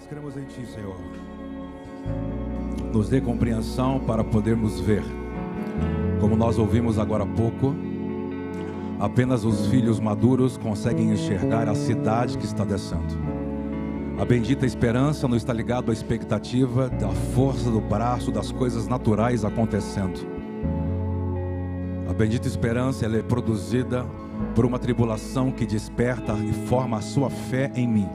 Nós cremos em Ti, Senhor. Nos dê compreensão para podermos ver. Como nós ouvimos agora há pouco, apenas os filhos maduros conseguem enxergar a cidade que está descendo. A bendita esperança não está ligada à expectativa da força do braço das coisas naturais acontecendo. A bendita esperança ela é produzida por uma tribulação que desperta e forma a sua fé em mim.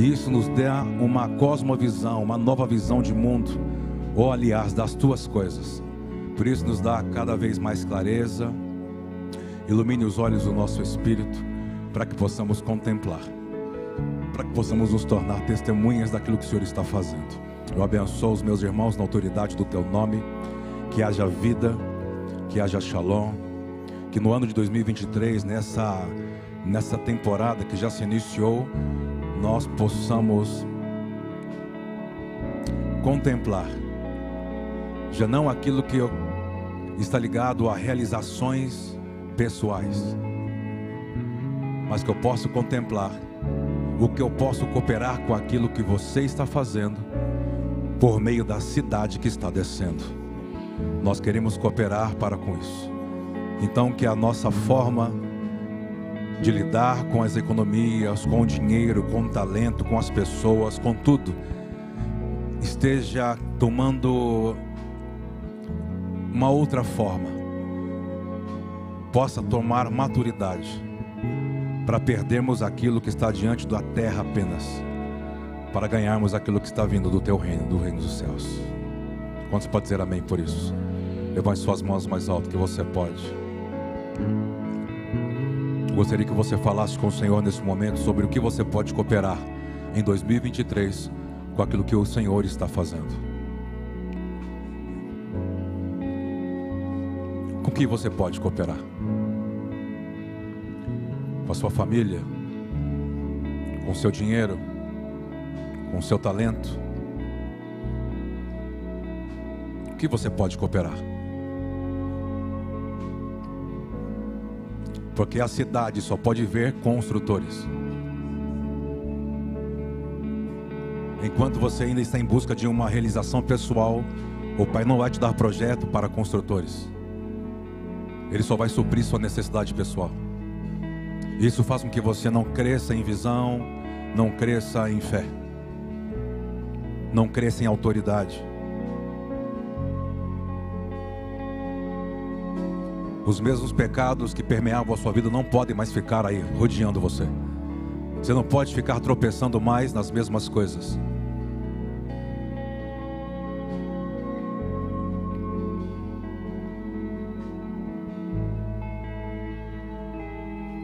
E isso nos dá uma cosmovisão, uma nova visão de mundo, ou aliás, das tuas coisas. Por isso nos dá cada vez mais clareza, ilumine os olhos do nosso espírito, para que possamos contemplar, para que possamos nos tornar testemunhas daquilo que o Senhor está fazendo. Eu abençoo os meus irmãos na autoridade do teu nome, que haja vida, que haja shalom, que no ano de 2023, nessa, nessa temporada que já se iniciou, nós possamos contemplar já não aquilo que está ligado a realizações pessoais, mas que eu posso contemplar o que eu posso cooperar com aquilo que você está fazendo por meio da cidade que está descendo. Nós queremos cooperar para com isso. Então que a nossa forma de lidar com as economias, com o dinheiro, com o talento, com as pessoas, com tudo, esteja tomando uma outra forma, possa tomar maturidade para perdermos aquilo que está diante da terra apenas, para ganharmos aquilo que está vindo do teu reino, do reino dos céus. Quantos pode dizer amém por isso? Levante suas mãos mais alto que você pode. Gostaria que você falasse com o Senhor nesse momento sobre o que você pode cooperar em 2023 com aquilo que o Senhor está fazendo. Com que você pode cooperar? Com a sua família? Com o seu dinheiro? Com o seu talento? O que você pode cooperar? Porque a cidade só pode ver construtores. Enquanto você ainda está em busca de uma realização pessoal, o Pai não vai te dar projeto para construtores. Ele só vai suprir sua necessidade pessoal. Isso faz com que você não cresça em visão, não cresça em fé, não cresça em autoridade. Os mesmos pecados que permeavam a sua vida não podem mais ficar aí rodeando você. Você não pode ficar tropeçando mais nas mesmas coisas.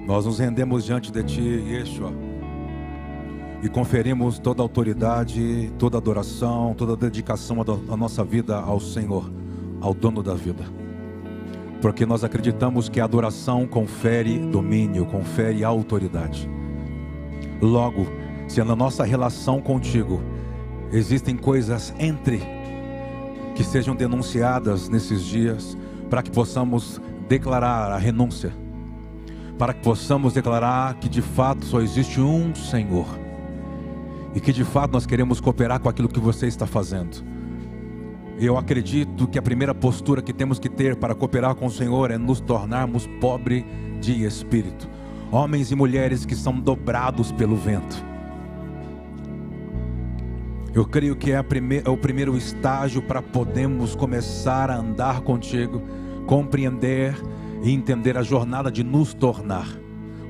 Nós nos rendemos diante de Ti, Yeshua, e conferimos toda autoridade, toda adoração, toda dedicação da nossa vida ao Senhor, ao dono da vida. Porque nós acreditamos que a adoração confere domínio, confere autoridade. Logo, se na nossa relação contigo existem coisas entre que sejam denunciadas nesses dias, para que possamos declarar a renúncia para que possamos declarar que de fato só existe um Senhor e que de fato nós queremos cooperar com aquilo que você está fazendo. Eu acredito que a primeira postura que temos que ter para cooperar com o Senhor é nos tornarmos pobres de espírito, homens e mulheres que são dobrados pelo vento. Eu creio que é, é o primeiro estágio para podermos começar a andar contigo, compreender e entender a jornada de nos tornar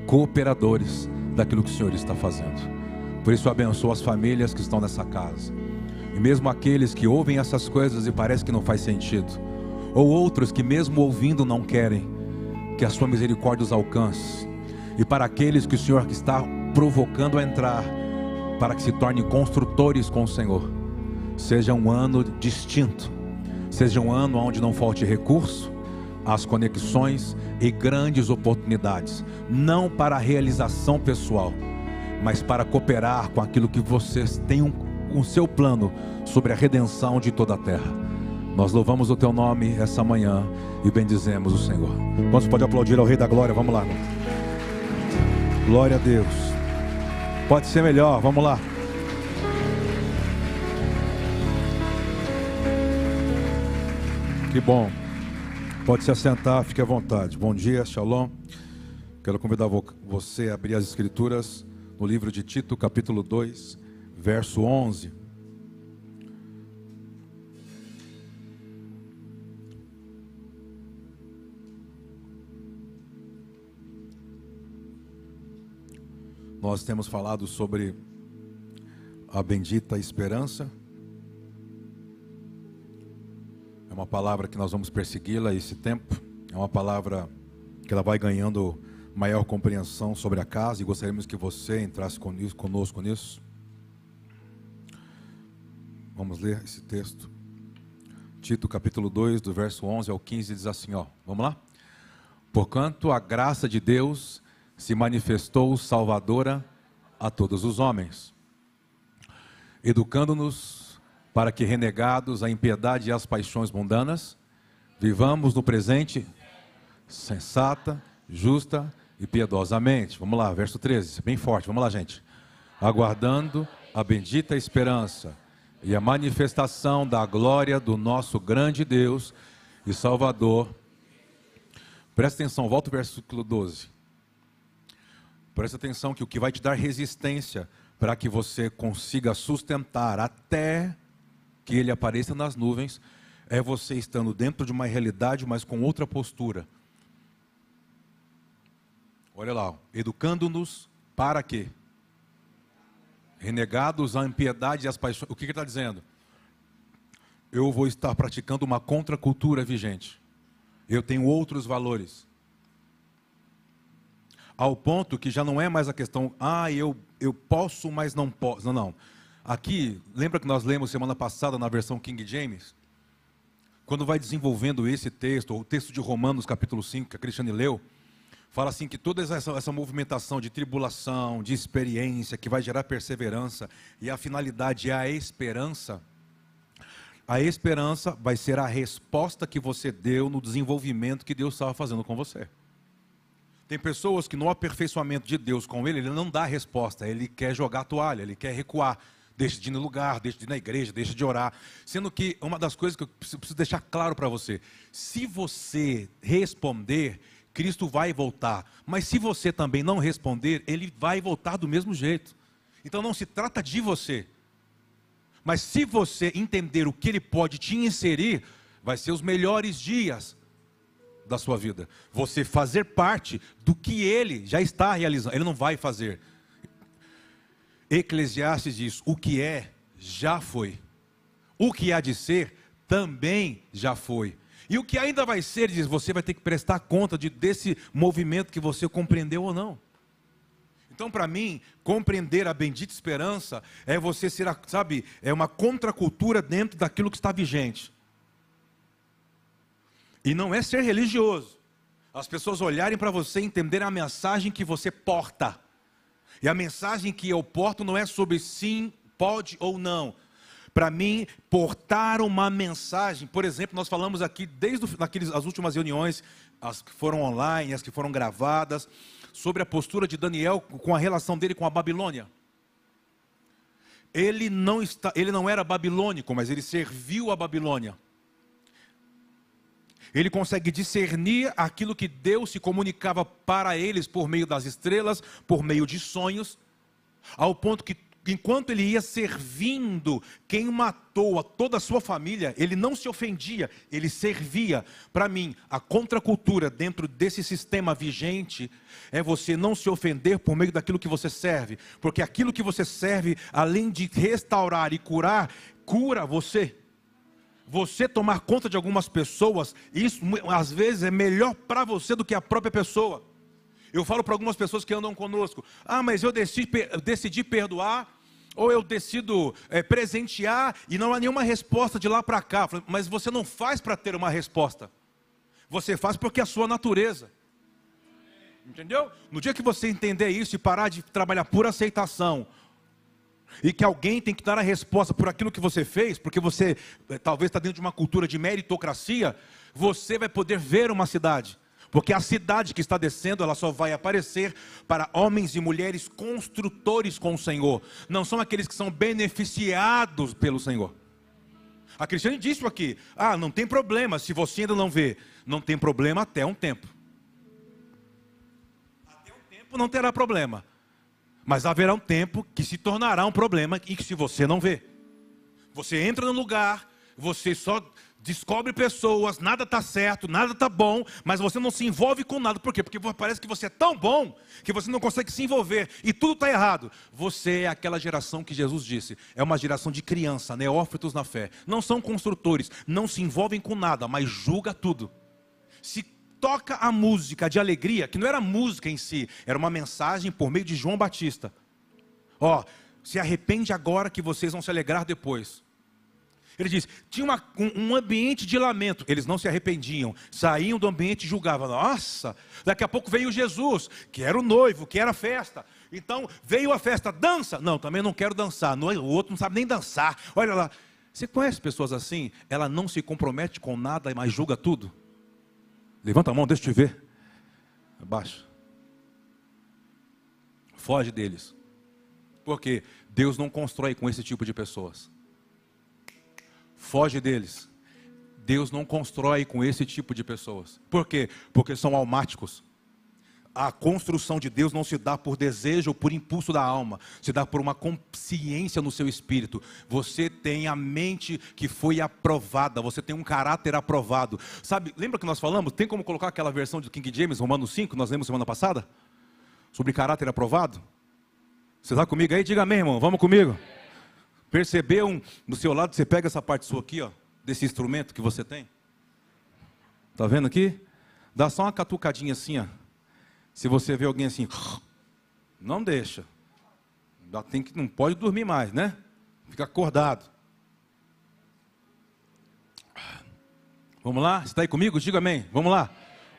cooperadores daquilo que o Senhor está fazendo. Por isso, abençoa as famílias que estão nessa casa. E mesmo aqueles que ouvem essas coisas e parece que não faz sentido, ou outros que mesmo ouvindo não querem, que a sua misericórdia os alcance. E para aqueles que o Senhor está provocando a entrar, para que se tornem construtores com o Senhor, seja um ano distinto, seja um ano onde não falte recurso, as conexões e grandes oportunidades, não para a realização pessoal, mas para cooperar com aquilo que vocês têm um, com o seu plano sobre a redenção de toda a terra. Nós louvamos o teu nome essa manhã e bendizemos o Senhor. Quantos pode aplaudir ao Rei da Glória? Vamos lá. Glória a Deus. Pode ser melhor, vamos lá. Que bom. Pode se assentar, fique à vontade. Bom dia, Shalom. Quero convidar você a abrir as Escrituras no livro de Tito, capítulo 2 verso 11. Nós temos falado sobre a bendita esperança. É uma palavra que nós vamos persegui-la esse tempo. É uma palavra que ela vai ganhando maior compreensão sobre a casa e gostaríamos que você entrasse conosco nisso. Vamos ler esse texto. Tito capítulo 2, do verso 11 ao 15 diz assim, ó. Vamos lá? Porquanto a graça de Deus se manifestou salvadora a todos os homens, educando-nos para que, renegados a impiedade e as paixões mundanas, vivamos no presente sensata, justa e piedosamente. Vamos lá, verso 13, bem forte, vamos lá, gente. Aguardando a bendita esperança e a manifestação da glória do nosso grande Deus e Salvador. Presta atenção, volta o versículo 12. Presta atenção que o que vai te dar resistência para que você consiga sustentar até que ele apareça nas nuvens é você estando dentro de uma realidade, mas com outra postura. Olha lá, educando-nos para quê? Renegados à impiedade e às paixões. O que ele está dizendo? Eu vou estar praticando uma contracultura vigente. Eu tenho outros valores ao ponto que já não é mais a questão, ah, eu, eu posso, mas não posso. Não, não. Aqui, lembra que nós lemos semana passada na versão King James? Quando vai desenvolvendo esse texto, ou o texto de Romanos, capítulo 5, que a Cristiane leu, fala assim que toda essa, essa movimentação de tribulação, de experiência, que vai gerar perseverança, e a finalidade é a esperança. A esperança vai ser a resposta que você deu no desenvolvimento que Deus estava fazendo com você. Tem pessoas que no aperfeiçoamento de Deus com ele, ele não dá resposta, ele quer jogar a toalha, ele quer recuar, deixa de ir no lugar, deixa de ir na igreja, deixa de orar. Sendo que uma das coisas que eu preciso deixar claro para você: se você responder, Cristo vai voltar. Mas se você também não responder, ele vai voltar do mesmo jeito. Então não se trata de você. Mas se você entender o que ele pode te inserir, vai ser os melhores dias da sua vida. Você fazer parte do que ele já está realizando. Ele não vai fazer. Eclesiastes diz: o que é, já foi. O que há de ser, também já foi. E o que ainda vai ser, diz, você vai ter que prestar conta de, desse movimento que você compreendeu ou não. Então, para mim, compreender a bendita esperança é você ser, sabe, é uma contracultura dentro daquilo que está vigente. E não é ser religioso. As pessoas olharem para você e entenderem a mensagem que você porta. E a mensagem que eu porto não é sobre sim, pode ou não. Para mim, portar uma mensagem, por exemplo, nós falamos aqui desde naqueles, as últimas reuniões, as que foram online, as que foram gravadas, sobre a postura de Daniel com a relação dele com a Babilônia. Ele não, está, ele não era babilônico, mas ele serviu a Babilônia. Ele consegue discernir aquilo que Deus se comunicava para eles por meio das estrelas, por meio de sonhos, ao ponto que enquanto ele ia servindo quem matou a toda a sua família, ele não se ofendia, ele servia. Para mim, a contracultura dentro desse sistema vigente é você não se ofender por meio daquilo que você serve, porque aquilo que você serve, além de restaurar e curar, cura você você tomar conta de algumas pessoas, isso às vezes é melhor para você do que a própria pessoa. Eu falo para algumas pessoas que andam conosco: ah, mas eu decidi, decidi perdoar, ou eu decido é, presentear e não há nenhuma resposta de lá para cá. Mas você não faz para ter uma resposta, você faz porque é a sua natureza. Entendeu? No dia que você entender isso e parar de trabalhar por aceitação, e que alguém tem que dar a resposta por aquilo que você fez, porque você eh, talvez está dentro de uma cultura de meritocracia, você vai poder ver uma cidade. Porque a cidade que está descendo, ela só vai aparecer para homens e mulheres construtores com o Senhor. Não são aqueles que são beneficiados pelo Senhor. A Cristiane disse aqui: ah, não tem problema se você ainda não vê. Não tem problema até um tempo. Até um tempo não terá problema. Mas haverá um tempo que se tornará um problema e que se você não vê. Você entra no lugar, você só descobre pessoas, nada está certo, nada está bom, mas você não se envolve com nada. Por quê? Porque parece que você é tão bom que você não consegue se envolver e tudo está errado. Você é aquela geração que Jesus disse, é uma geração de criança, neófitos na fé. Não são construtores, não se envolvem com nada, mas julga tudo. Se toca a música de alegria, que não era música em si, era uma mensagem por meio de João Batista. Ó, se arrepende agora que vocês vão se alegrar depois. Ele diz: tinha uma, um, um, ambiente de lamento. Eles não se arrependiam, saíam do ambiente e julgavam. Nossa, daqui a pouco veio Jesus, que era o noivo, que era a festa. Então veio a festa, dança. Não, também não quero dançar. O outro não sabe nem dançar. Olha lá. Você conhece pessoas assim? Ela não se compromete com nada, mas julga tudo. Levanta a mão, deixa eu te ver. Abaixa. Foge deles. Porque Deus não constrói com esse tipo de pessoas. Foge deles. Deus não constrói com esse tipo de pessoas. Por quê? Porque são almáticos. A construção de Deus não se dá por desejo ou por impulso da alma, se dá por uma consciência no seu espírito. Você tem a mente que foi aprovada, você tem um caráter aprovado. Sabe, lembra que nós falamos? Tem como colocar aquela versão de King James, Romanos 5, que nós lemos semana passada? Sobre caráter aprovado? Você está comigo aí? Diga amém, irmão. Vamos comigo. Percebeu um, do seu lado, você pega essa parte sua aqui, ó, desse instrumento que você tem. Tá vendo aqui? Dá só uma catucadinha assim, ó. Se você vê alguém assim, não deixa. Tem que, não pode dormir mais, né? Fica acordado. Vamos lá? Está aí comigo? Diga amém. Vamos lá.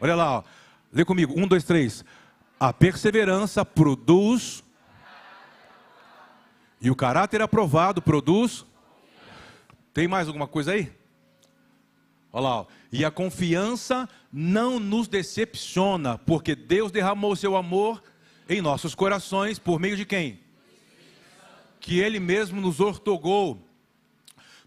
Olha lá, ó. Lê comigo. Um, dois, três. A perseverança produz e o caráter aprovado produz. Tem mais alguma coisa aí? Olha lá. E a confiança não nos decepciona, porque Deus derramou seu amor em nossos corações por meio de quem? Que Ele mesmo nos ortogou.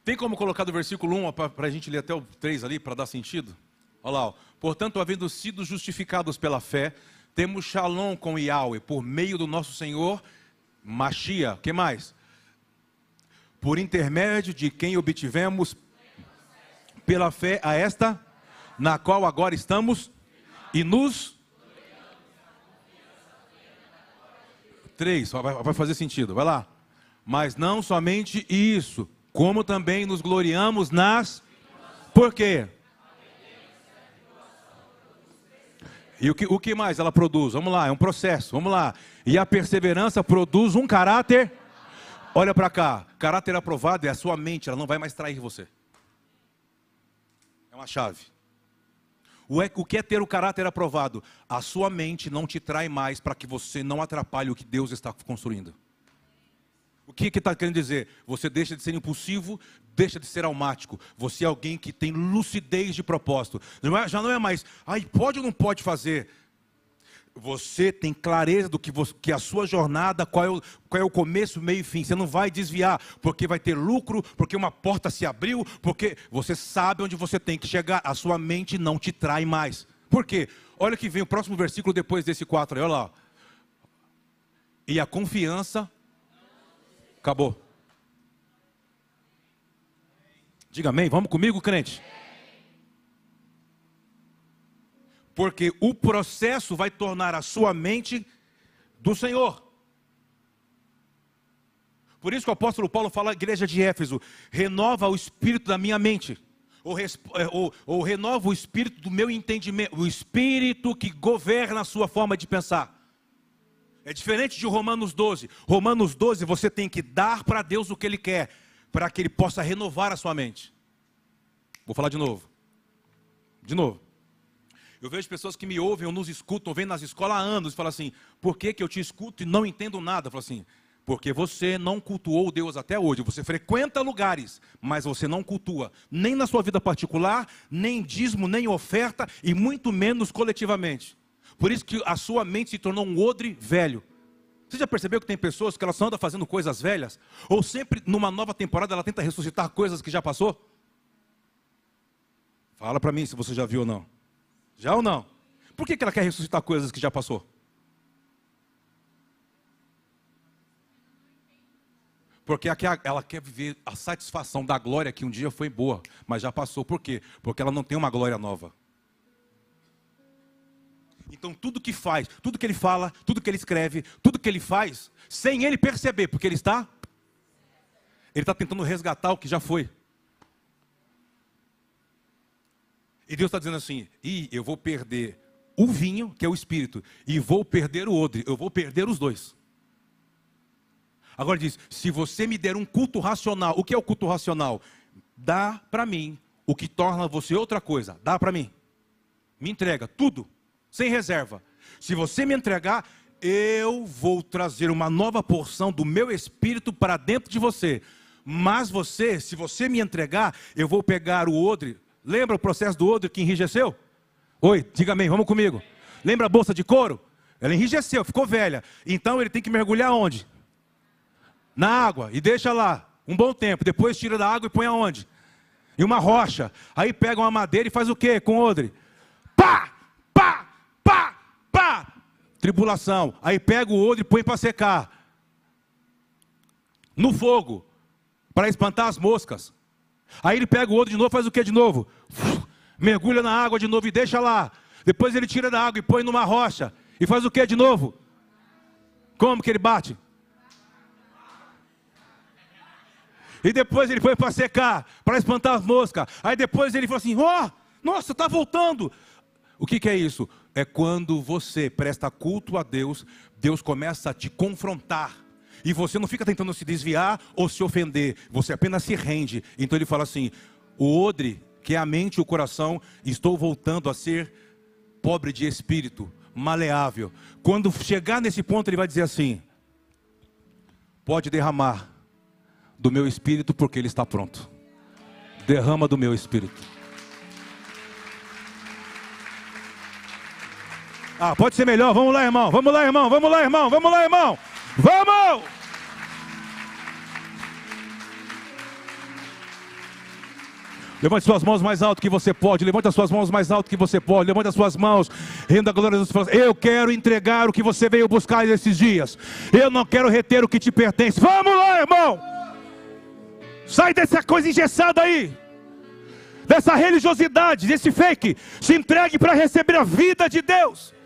Tem como colocar do versículo 1 para a gente ler até o 3 ali, para dar sentido? Olha lá. Portanto, havendo sido justificados pela fé, temos shalom com Yahweh por meio do nosso Senhor Machia, que mais? Por intermédio de quem obtivemos pela fé a esta, na qual agora estamos e nos. Três, vai fazer sentido, vai lá. Mas não somente isso, como também nos gloriamos nas. Por quê? E o que, o que mais ela produz? Vamos lá, é um processo, vamos lá. E a perseverança produz um caráter. Olha para cá, caráter aprovado é a sua mente, ela não vai mais trair você. É uma chave. O, é, o que é ter o caráter aprovado? A sua mente não te trai mais para que você não atrapalhe o que Deus está construindo. O que está querendo dizer? Você deixa de ser impulsivo, deixa de ser almático. Você é alguém que tem lucidez de propósito. Não é, já não é mais, ai, pode ou não pode fazer? Você tem clareza do que, você, que a sua jornada, qual é, o, qual é o começo, meio e fim. Você não vai desviar, porque vai ter lucro, porque uma porta se abriu, porque você sabe onde você tem que chegar. A sua mente não te trai mais. Por quê? Olha que vem o próximo versículo depois desse 4 aí, olha lá. E a confiança Acabou. Diga amém. Vamos comigo, crente? Porque o processo vai tornar a sua mente do Senhor. Por isso que o apóstolo Paulo fala à igreja de Éfeso: renova o espírito da minha mente. Ou, é, ou, ou renova o espírito do meu entendimento, o espírito que governa a sua forma de pensar. É diferente de Romanos 12. Romanos 12, você tem que dar para Deus o que Ele quer, para que Ele possa renovar a sua mente. Vou falar de novo. De novo. Eu vejo pessoas que me ouvem ou nos escutam, vêm nas escolas há anos e falam assim: por que, que eu te escuto e não entendo nada? Eu falo assim: porque você não cultuou Deus até hoje. Você frequenta lugares, mas você não cultua, nem na sua vida particular, nem dízimo, nem oferta, e muito menos coletivamente. Por isso que a sua mente se tornou um odre velho. Você já percebeu que tem pessoas que elas só andam fazendo coisas velhas? Ou sempre numa nova temporada ela tenta ressuscitar coisas que já passou? Fala para mim se você já viu ou não. Já ou não? Por que, que ela quer ressuscitar coisas que já passou? Porque ela quer viver a satisfação da glória que um dia foi boa, mas já passou. Por quê? Porque ela não tem uma glória nova. Então tudo que faz, tudo que ele fala, tudo que ele escreve, tudo que ele faz, sem ele perceber, porque ele está, ele está tentando resgatar o que já foi. E Deus está dizendo assim: e eu vou perder o vinho, que é o espírito, e vou perder o odre, eu vou perder os dois. Agora diz: se você me der um culto racional, o que é o culto racional? Dá para mim o que torna você outra coisa, dá para mim. Me entrega tudo, sem reserva. Se você me entregar, eu vou trazer uma nova porção do meu espírito para dentro de você. Mas você, se você me entregar, eu vou pegar o odre, Lembra o processo do odre que enrijeceu? Oi, diga amém, vamos comigo. Lembra a bolsa de couro? Ela enrijeceu, ficou velha. Então ele tem que mergulhar onde? Na água e deixa lá um bom tempo. Depois tira da água e põe aonde? Em uma rocha. Aí pega uma madeira e faz o que com o odre? Pá! Tribulação. Aí pega o odre e põe para secar. No fogo. Para espantar as moscas. Aí ele pega o outro de novo, faz o que de novo? Mergulha na água de novo e deixa lá. Depois ele tira da água e põe numa rocha. E faz o que de novo? Como que ele bate? E depois ele foi para secar, para espantar as moscas. Aí depois ele falou assim: Ó, oh, nossa, está voltando. O que, que é isso? É quando você presta culto a Deus, Deus começa a te confrontar e você não fica tentando se desviar ou se ofender, você apenas se rende. Então ele fala assim: o odre, que é a mente e o coração, estou voltando a ser pobre de espírito, maleável. Quando chegar nesse ponto, ele vai dizer assim: pode derramar do meu espírito, porque ele está pronto. Derrama do meu espírito. Ah, pode ser melhor. Vamos lá, irmão. Vamos lá, irmão. Vamos lá, irmão. Vamos lá, irmão. Vamos! Levante suas mãos mais alto que você pode. Levante as suas mãos mais alto que você pode. Levante as suas mãos. Renda a glória a Deus. Eu quero entregar o que você veio buscar nesses dias. Eu não quero reter o que te pertence. Vamos lá, irmão. Sai dessa coisa engessada aí. Dessa religiosidade, desse fake. Se entregue para receber a vida de Deus.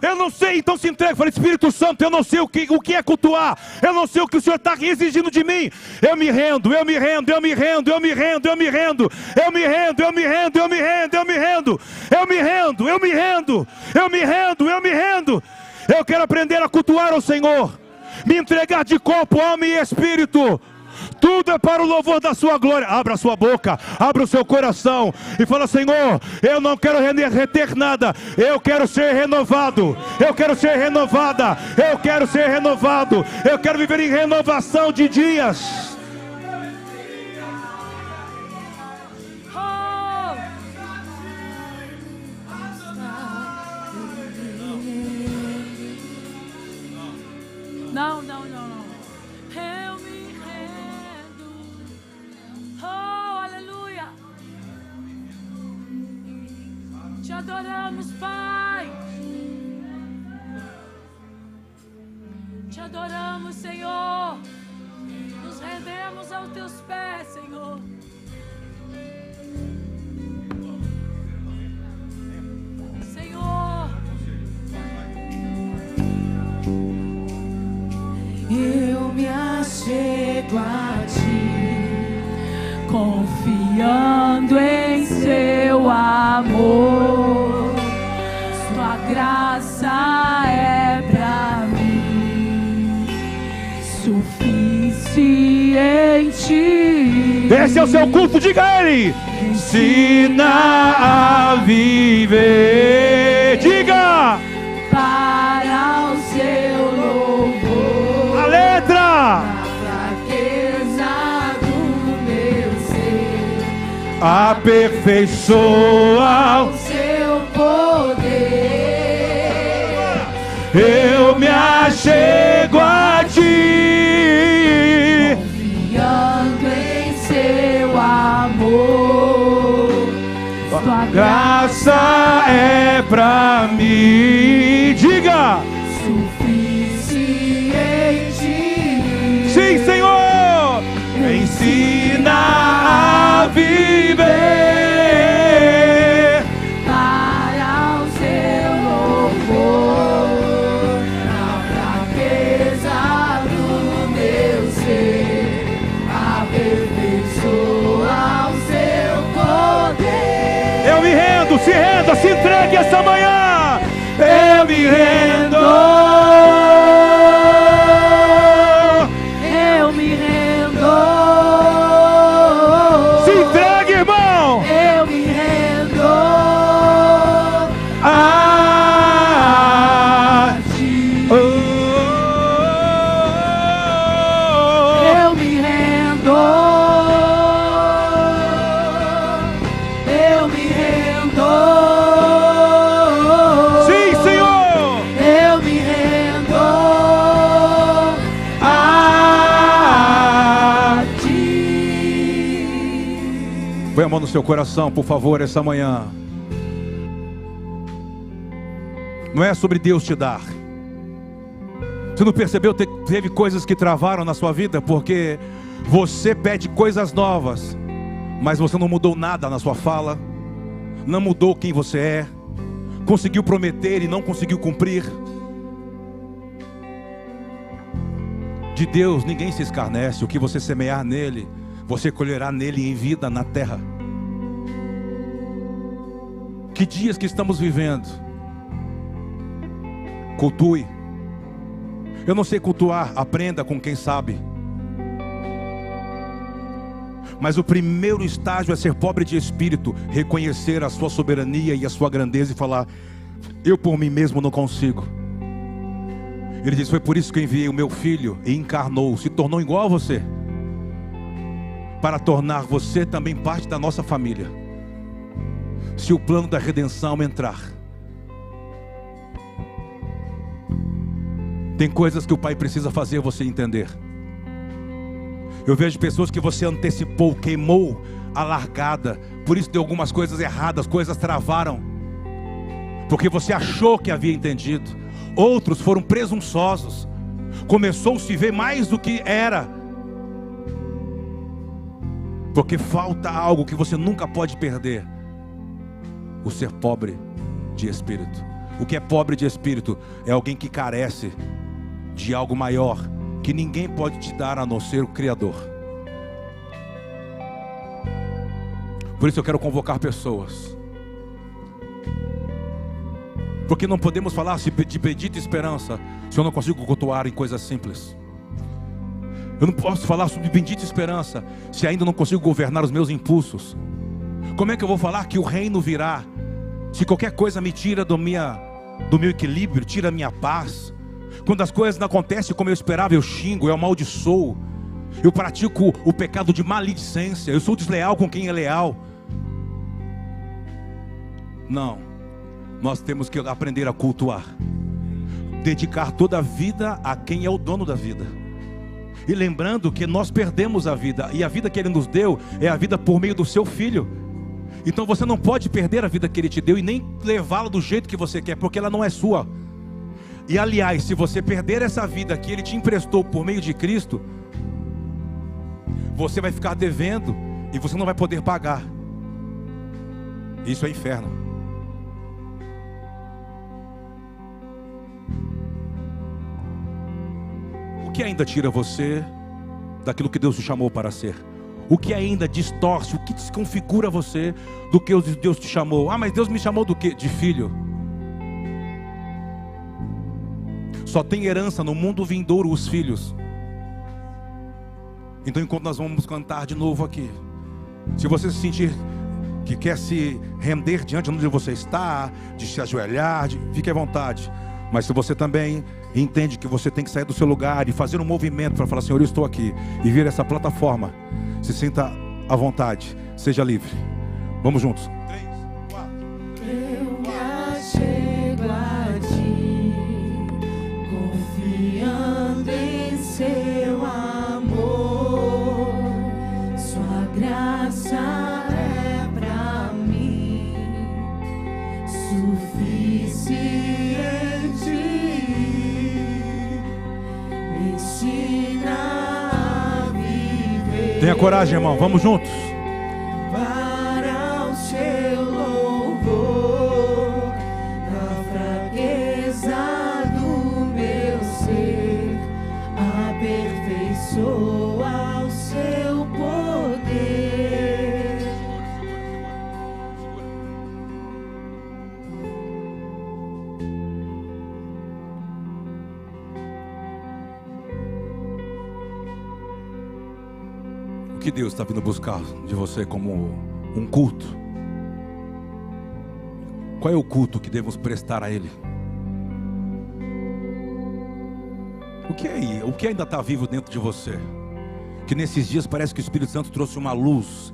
Eu não sei, então se entrega. Falei, Espírito Santo, eu não sei o que, o que é cultuar. Eu não sei o que o Senhor está exigindo de mim. Eu me rendo, eu me rendo, eu me rendo, eu me rendo, eu me rendo. Eu me rendo, eu me rendo, eu me rendo, eu me rendo. Eu me rendo, eu me rendo. Eu me rendo, eu me rendo. Eu quero aprender a cultuar o Senhor. Me entregar de corpo, alma e espírito tudo é para o louvor da sua glória. Abra a sua boca, abra o seu coração e fala: Senhor, eu não quero reter nada, eu quero ser renovado, eu quero ser renovada, eu quero ser renovado, eu quero viver em renovação de dias. Adoramos, Pai. Te adoramos, Senhor. Nos rendemos aos teus pés, Senhor. Senhor. Eu me achego a ti, confiando em seu amor graça é pra mim suficiente. Esse é o seu culto, diga ele. Ensina a viver. Diga. Aperfeiçoa o seu poder eu me achego a ti, confiando em seu amor, graça é pra mim. Diga! Suficiente. Sim, Senhor! Me ensina a viver. Para o seu louvor, na fraqueza do meu ser, aperfeiçoa o seu poder. Eu me rendo, se renda, se entregue essa manhã. Eu me rendo. Seu coração, por favor, essa manhã. Não é sobre Deus te dar. Você não percebeu? Te- Teve coisas que travaram na sua vida porque você pede coisas novas, mas você não mudou nada na sua fala, não mudou quem você é, conseguiu prometer e não conseguiu cumprir. De Deus ninguém se escarnece, o que você semear nele, você colherá nele em vida na terra. Que dias que estamos vivendo? Cultue. Eu não sei cultuar, aprenda com quem sabe. Mas o primeiro estágio é ser pobre de espírito, reconhecer a sua soberania e a sua grandeza e falar: Eu por mim mesmo não consigo. Ele diz: Foi por isso que eu enviei o meu filho e encarnou, se tornou igual a você, para tornar você também parte da nossa família. Se o plano da redenção entrar, tem coisas que o Pai precisa fazer você entender. Eu vejo pessoas que você antecipou, queimou a largada, por isso deu algumas coisas erradas, coisas travaram, porque você achou que havia entendido. Outros foram presunçosos, começou a se ver mais do que era, porque falta algo que você nunca pode perder: o ser pobre de espírito. O que é pobre de espírito é alguém que carece de algo maior que ninguém pode te dar a não ser o Criador. Por isso eu quero convocar pessoas. Porque não podemos falar de bendita esperança se eu não consigo cultuar em coisas simples. Eu não posso falar sobre bendita esperança se ainda não consigo governar os meus impulsos. Como é que eu vou falar que o reino virá se qualquer coisa me tira do, minha, do meu equilíbrio, tira a minha paz? Quando as coisas não acontecem como eu esperava, eu xingo, eu amaldiçoo. Eu pratico o pecado de maledicência. Eu sou desleal com quem é leal. Não. Nós temos que aprender a cultuar. Dedicar toda a vida a quem é o dono da vida. E lembrando que nós perdemos a vida. E a vida que Ele nos deu é a vida por meio do seu Filho. Então você não pode perder a vida que Ele te deu e nem levá-la do jeito que você quer, porque ela não é sua. E aliás, se você perder essa vida que Ele te emprestou por meio de Cristo, você vai ficar devendo e você não vai poder pagar. Isso é inferno. O que ainda tira você daquilo que Deus te chamou para ser? O que ainda distorce, o que desconfigura você do que Deus te chamou? Ah, mas Deus me chamou do que? De filho. Só tem herança no mundo vindouro os filhos. Então, enquanto nós vamos cantar de novo aqui, se você se sentir que quer se render diante de onde você está, de se ajoelhar, de, fique à vontade. Mas se você também entende que você tem que sair do seu lugar e fazer um movimento para falar, Senhor, eu estou aqui, e vir essa plataforma, se sinta à vontade, seja livre. Vamos juntos. Tenha coragem, irmão. Vamos juntos. De você como um culto? Qual é o culto que devemos prestar a Ele? O que é? O que ainda está vivo dentro de você? Que nesses dias parece que o Espírito Santo trouxe uma luz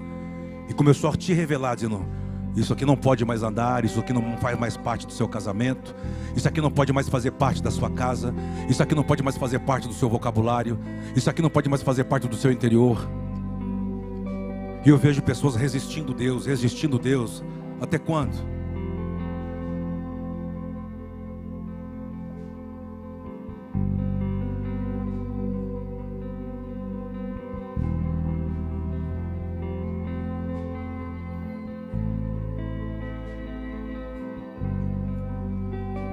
e começou a te revelar, dizendo: Isso aqui não pode mais andar, isso aqui não faz mais parte do seu casamento, isso aqui não pode mais fazer parte da sua casa, isso aqui não pode mais fazer parte do seu vocabulário, isso aqui não pode mais fazer parte do seu interior. E eu vejo pessoas resistindo Deus, resistindo Deus. Até quando?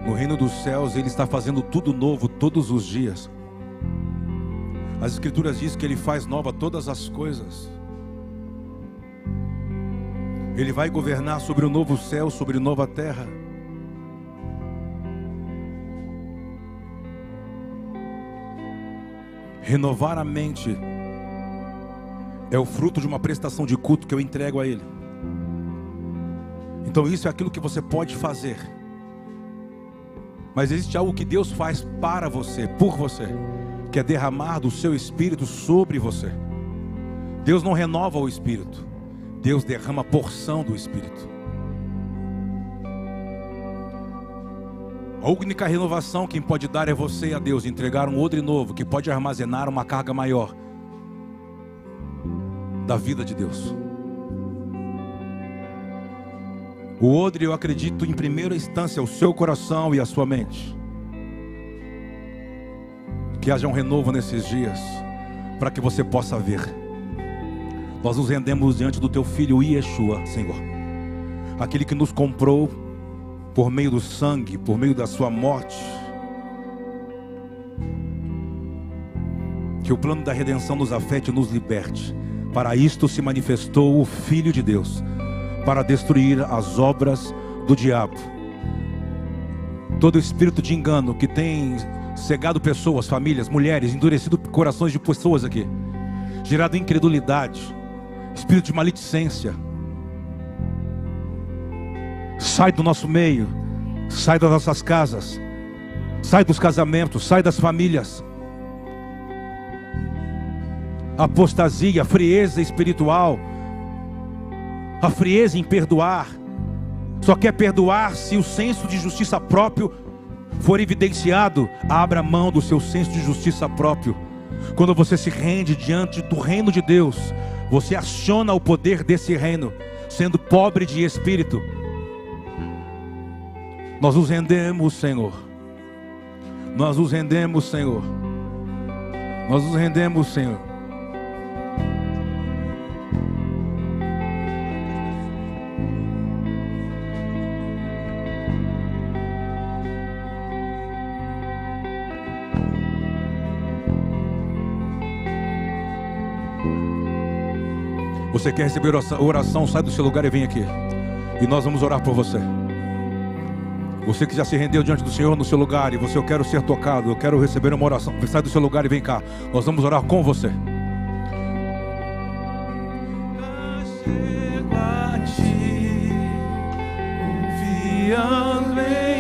No reino dos céus, Ele está fazendo tudo novo todos os dias. As Escrituras dizem que Ele faz nova todas as coisas. Ele vai governar sobre o novo céu, sobre a nova terra. Renovar a mente é o fruto de uma prestação de culto que eu entrego a Ele. Então, isso é aquilo que você pode fazer. Mas existe algo que Deus faz para você, por você, que é derramar do seu espírito sobre você. Deus não renova o espírito, Deus derrama porção do espírito. A única renovação quem pode dar é você e a Deus entregar um odre novo que pode armazenar uma carga maior da vida de Deus. O odre, eu acredito, em primeira instância, o seu coração e a sua mente. Que haja um renovo nesses dias, para que você possa ver. Nós nos rendemos diante do teu filho Yeshua, Senhor. Aquele que nos comprou por meio do sangue, por meio da sua morte. Que o plano da redenção nos afete e nos liberte. Para isto se manifestou o Filho de Deus para destruir as obras do diabo. Todo espírito de engano que tem cegado pessoas, famílias, mulheres, endurecido corações de pessoas aqui, gerado incredulidade, espírito de maledicência, sai do nosso meio, sai das nossas casas, sai dos casamentos, sai das famílias. Apostasia, frieza espiritual, a frieza em perdoar. Só quer perdoar se o senso de justiça próprio for evidenciado. Abra mão do seu senso de justiça próprio. Quando você se rende diante do reino de Deus, você aciona o poder desse reino, sendo pobre de espírito. Nós nos rendemos, Senhor. Nós nos rendemos, Senhor. Nós nos rendemos, Senhor. Você quer receber oração, sai do seu lugar e vem aqui. E nós vamos orar por você. Você que já se rendeu diante do Senhor no seu lugar e você, eu quero ser tocado, eu quero receber uma oração. Sai do seu lugar e vem cá. Nós vamos orar com você. Chego a ti, confiando em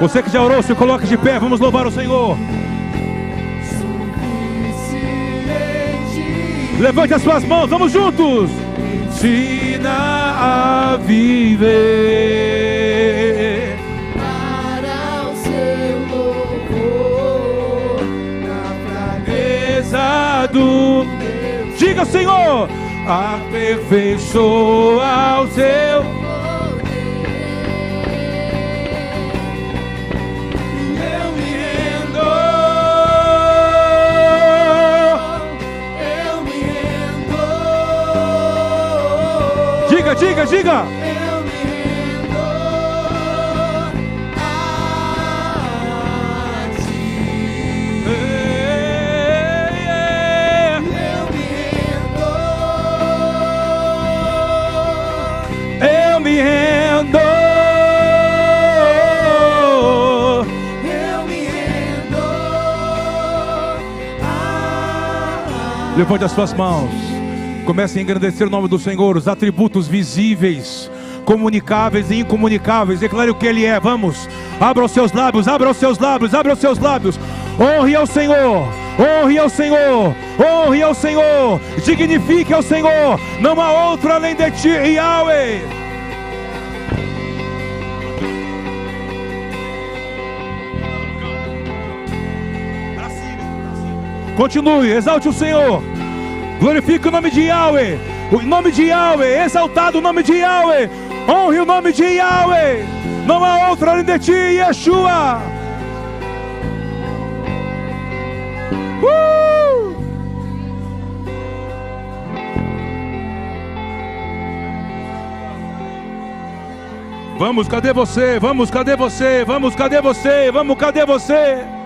Você que já orou, se coloque de pé, vamos louvar o Senhor. Levante as suas mãos, vamos juntos. Ensina a viver. Para o seu louvor, na fraqueza Pesado. Diga, Senhor, aperfeiçoa o seu. Diga, diga. Eu me rendo a ti. Eu me rendo. Eu me rendo. Eu me rendo Levante as suas mãos. Comece a engrandecer o nome do Senhor, os atributos visíveis, comunicáveis e incomunicáveis. Declare o que Ele é. Vamos. Abra os seus lábios, abra os seus lábios, abra os seus lábios. Honre ao Senhor. Honre ao Senhor, honre ao Senhor, dignifique ao Senhor, não há outro além de ti, Yahweh. Continue, exalte o Senhor. Glorifique o nome de Yahweh. O nome de Yahweh, exaltado o nome de Yahweh. Honre o nome de Yahweh. Não há outro além de ti, Yeshua. Uh! Vamos, cadê você? Vamos, cadê você? Vamos, cadê você? Vamos, cadê você?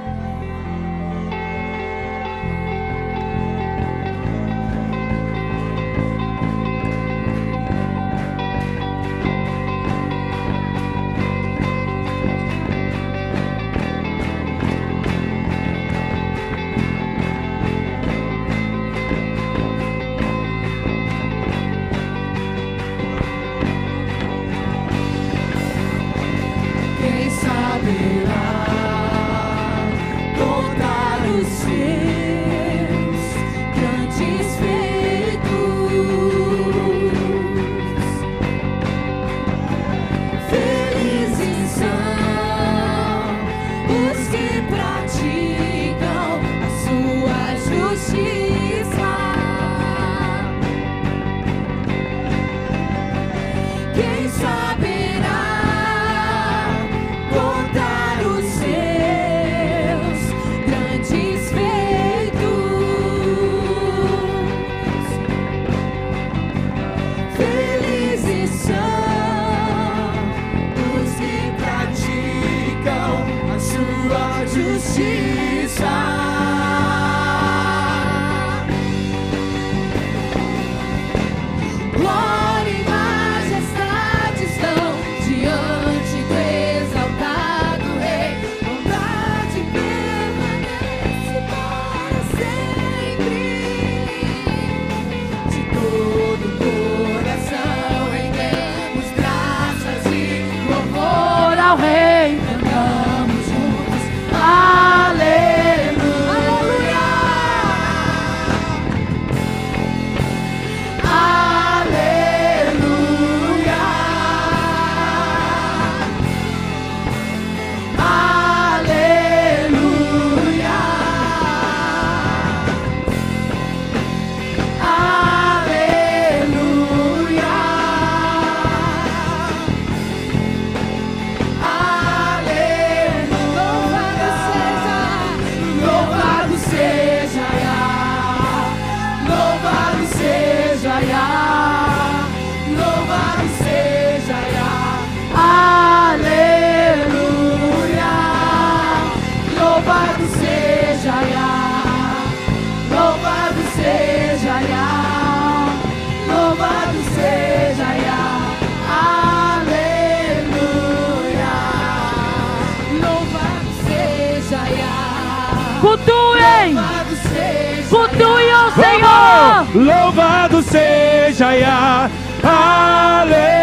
Louvado seja Yah. Aleluia.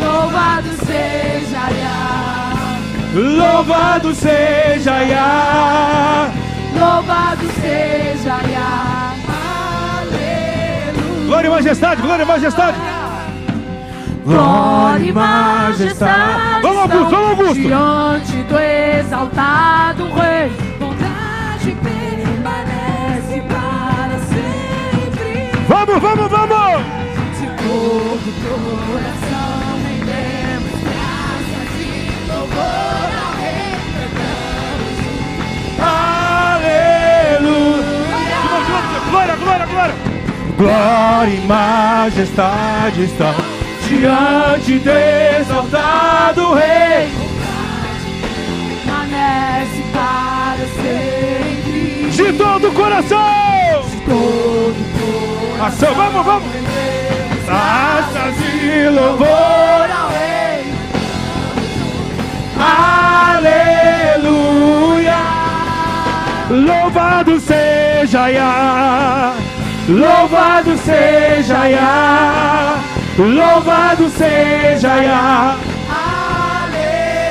Louvado seja Yah. Louvado seja Yah. Louvado seja Yah. Aleluia. Glória e majestade, glória e majestade. Glória e majestade. Vamos, Augusto, vamos, Augusto. Diante do exaltado Rei. Vamos, vamos, vamos. De todo o coração rendemos graças e louvor ao Rei. Aleluia. Glória, glória, glória. Glória e majestade estão diante do exaltado Rei. Permanece para sempre. De todo o coração. Todo o Ação, vamos, vamos. Graças e louvor. ao Rei. Aleluia. Louvado seja Yah. Louvado seja Yah. Louvado seja Yah. Aleluia.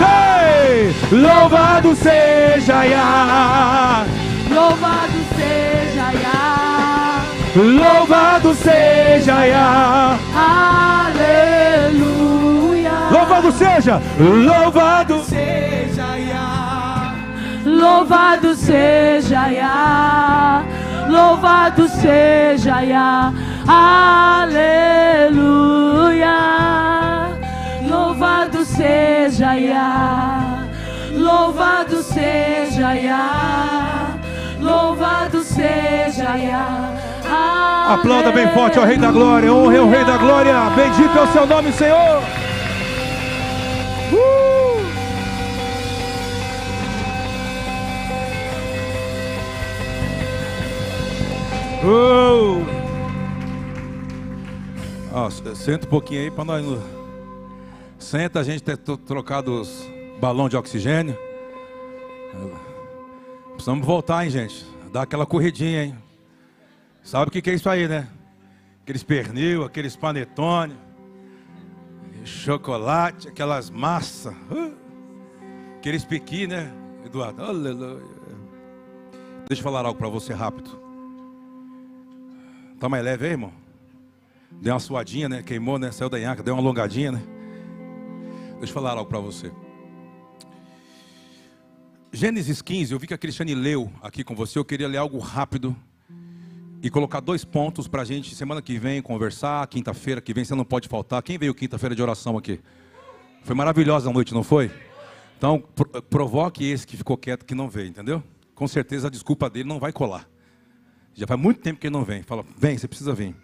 Sei! Louvado seja Yah. Louvado seja Yah. Aleluia. Louvado seja. Louvado seja Louvado seja Yah. Louvado seja Yah. Aleluia. Louvado seja Yah. Louvado seja Yah. Louvado seja Yah. Aplauda bem forte ao Rei da Glória. Honre ao Rei da Glória. Bendito é o seu nome, Senhor. Uh! Ó, s- senta um pouquinho aí para nós. Senta a gente ter trocado os balões de oxigênio. Precisamos voltar, hein, gente? Dar aquela corridinha, hein? Sabe o que, é isso aí, né? Aqueles pernil, aqueles panetone, chocolate, aquelas massas, aqueles pequi, né, Eduardo? Aleluia. Deixa eu falar algo para você rápido. Tá mais leve aí, irmão? Deu uma suadinha, né? Queimou, né? Saiu da nhaca, deu uma alongadinha, né? Deixa eu falar algo para você. Gênesis 15, eu vi que a Cristiane leu aqui com você. Eu queria ler algo rápido e colocar dois pontos para a gente, semana que vem, conversar. Quinta-feira que vem, você não pode faltar. Quem veio quinta-feira de oração aqui? Foi maravilhosa a noite, não foi? Então, pro- provoque esse que ficou quieto, que não veio, entendeu? Com certeza a desculpa dele não vai colar. Já faz muito tempo que ele não vem. Fala, vem, você precisa vir.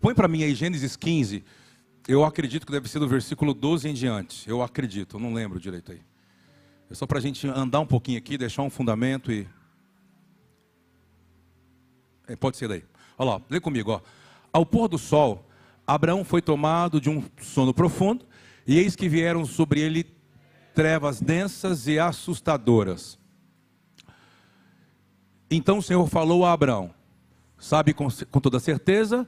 Põe para mim aí Gênesis 15. Eu acredito que deve ser do versículo 12 em diante. Eu acredito, eu não lembro direito aí. É só para a gente andar um pouquinho aqui, deixar um fundamento e. É, pode ser daí. Olha lá, lê comigo. Ó. Ao pôr do sol, Abraão foi tomado de um sono profundo, e eis que vieram sobre ele trevas densas e assustadoras. Então o Senhor falou a Abraão: Sabe com, com toda certeza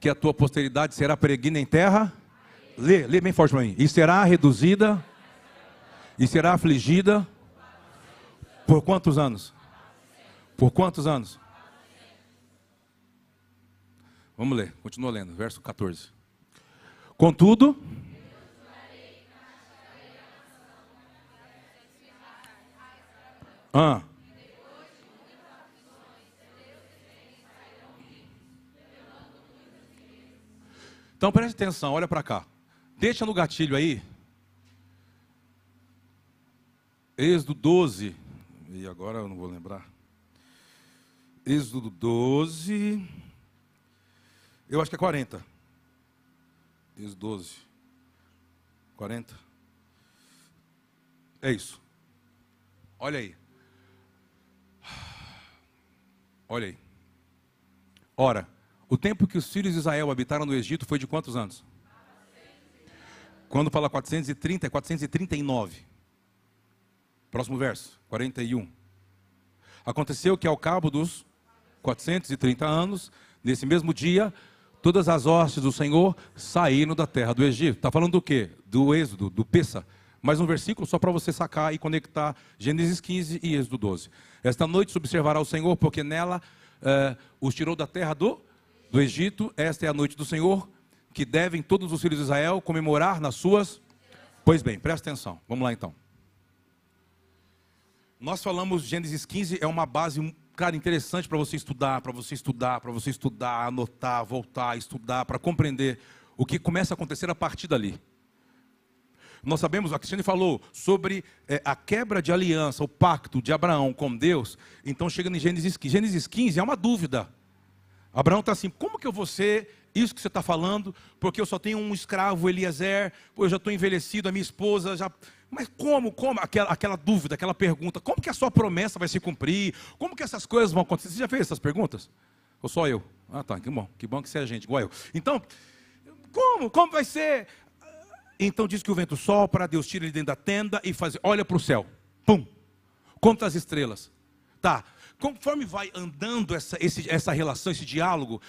que a tua posteridade será peregrina em terra? Lê, lê bem forte para mim. E será reduzida e será afligida por quantos anos? Por quantos anos? Vamos ler, continua lendo, verso 14. Contudo, ah, Então preste atenção, olha para cá. Deixa no gatilho aí. Êxodo 12. E agora eu não vou lembrar. Êxodo 12. Eu acho que é 40. Êxodo 12. 40. É isso. Olha aí. Olha aí. Ora, o tempo que os filhos de Israel habitaram no Egito foi de quantos anos? Quando fala 430, é 439. Próximo verso, 41. Aconteceu que ao cabo dos 430 anos, nesse mesmo dia, todas as hostes do Senhor saíram da terra do Egito. Está falando do quê? Do Êxodo, do Pessa. Mais um versículo só para você sacar e conectar Gênesis 15 e Êxodo 12. Esta noite se observará o Senhor, porque nela eh, os tirou da terra do, do Egito. Esta é a noite do Senhor, que devem todos os filhos de Israel comemorar nas suas. Pois bem, presta atenção. Vamos lá então. Nós falamos Gênesis 15 é uma base, cara, interessante para você estudar, para você estudar, para você estudar, anotar, voltar, estudar, para compreender o que começa a acontecer a partir dali. Nós sabemos, a Cristiane falou sobre é, a quebra de aliança, o pacto de Abraão com Deus. Então, chega em Gênesis 15. Gênesis 15 é uma dúvida. Abraão está assim: como que eu vou ser isso que você está falando? Porque eu só tenho um escravo, Eliezer, eu já estou envelhecido, a minha esposa já. Mas como, como? Aquela, aquela dúvida, aquela pergunta: como que a sua promessa vai se cumprir? Como que essas coisas vão acontecer? Você já fez essas perguntas? Ou só eu? Ah, tá, que bom, que bom que você é gente, igual eu. Então, como? Como vai ser? Então diz que o vento sopra, Deus tira ele dentro da tenda e faz, olha para o céu. Pum! Conta as estrelas. Tá. Conforme vai andando essa, esse, essa relação, esse diálogo,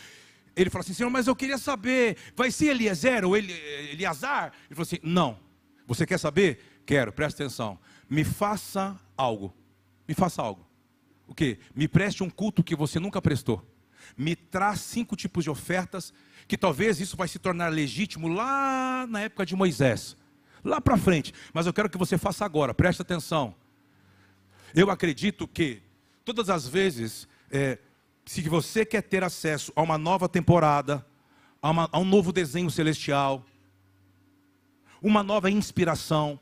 ele fala assim, Senhor, mas eu queria saber, vai ser Eliezer ou Eli, Eliazar? Ele falou assim, não. Você quer saber? Quero, presta atenção. Me faça algo. Me faça algo. O quê? Me preste um culto que você nunca prestou. Me traz cinco tipos de ofertas que talvez isso vai se tornar legítimo lá na época de Moisés, lá para frente. Mas eu quero que você faça agora, preste atenção. Eu acredito que todas as vezes, é, se você quer ter acesso a uma nova temporada, a, uma, a um novo desenho celestial, uma nova inspiração,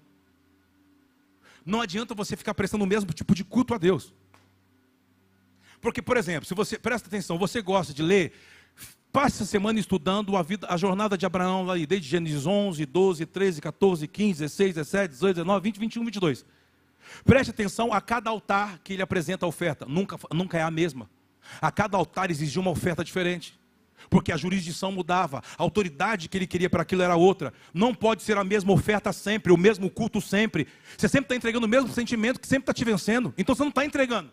não adianta você ficar prestando o mesmo tipo de culto a Deus. Porque, por exemplo, se você presta atenção, você gosta de ler Passe a semana estudando a, vida, a jornada de Abraão, aí, desde Gênesis 11, 12, 13, 14, 15, 16, 17, 18, 19, 20, 21, 22. Preste atenção a cada altar que ele apresenta a oferta. Nunca, nunca é a mesma. A cada altar exigia uma oferta diferente. Porque a jurisdição mudava, a autoridade que ele queria para aquilo era outra. Não pode ser a mesma oferta sempre, o mesmo culto sempre. Você sempre está entregando o mesmo sentimento que sempre está te vencendo. Então você não está entregando.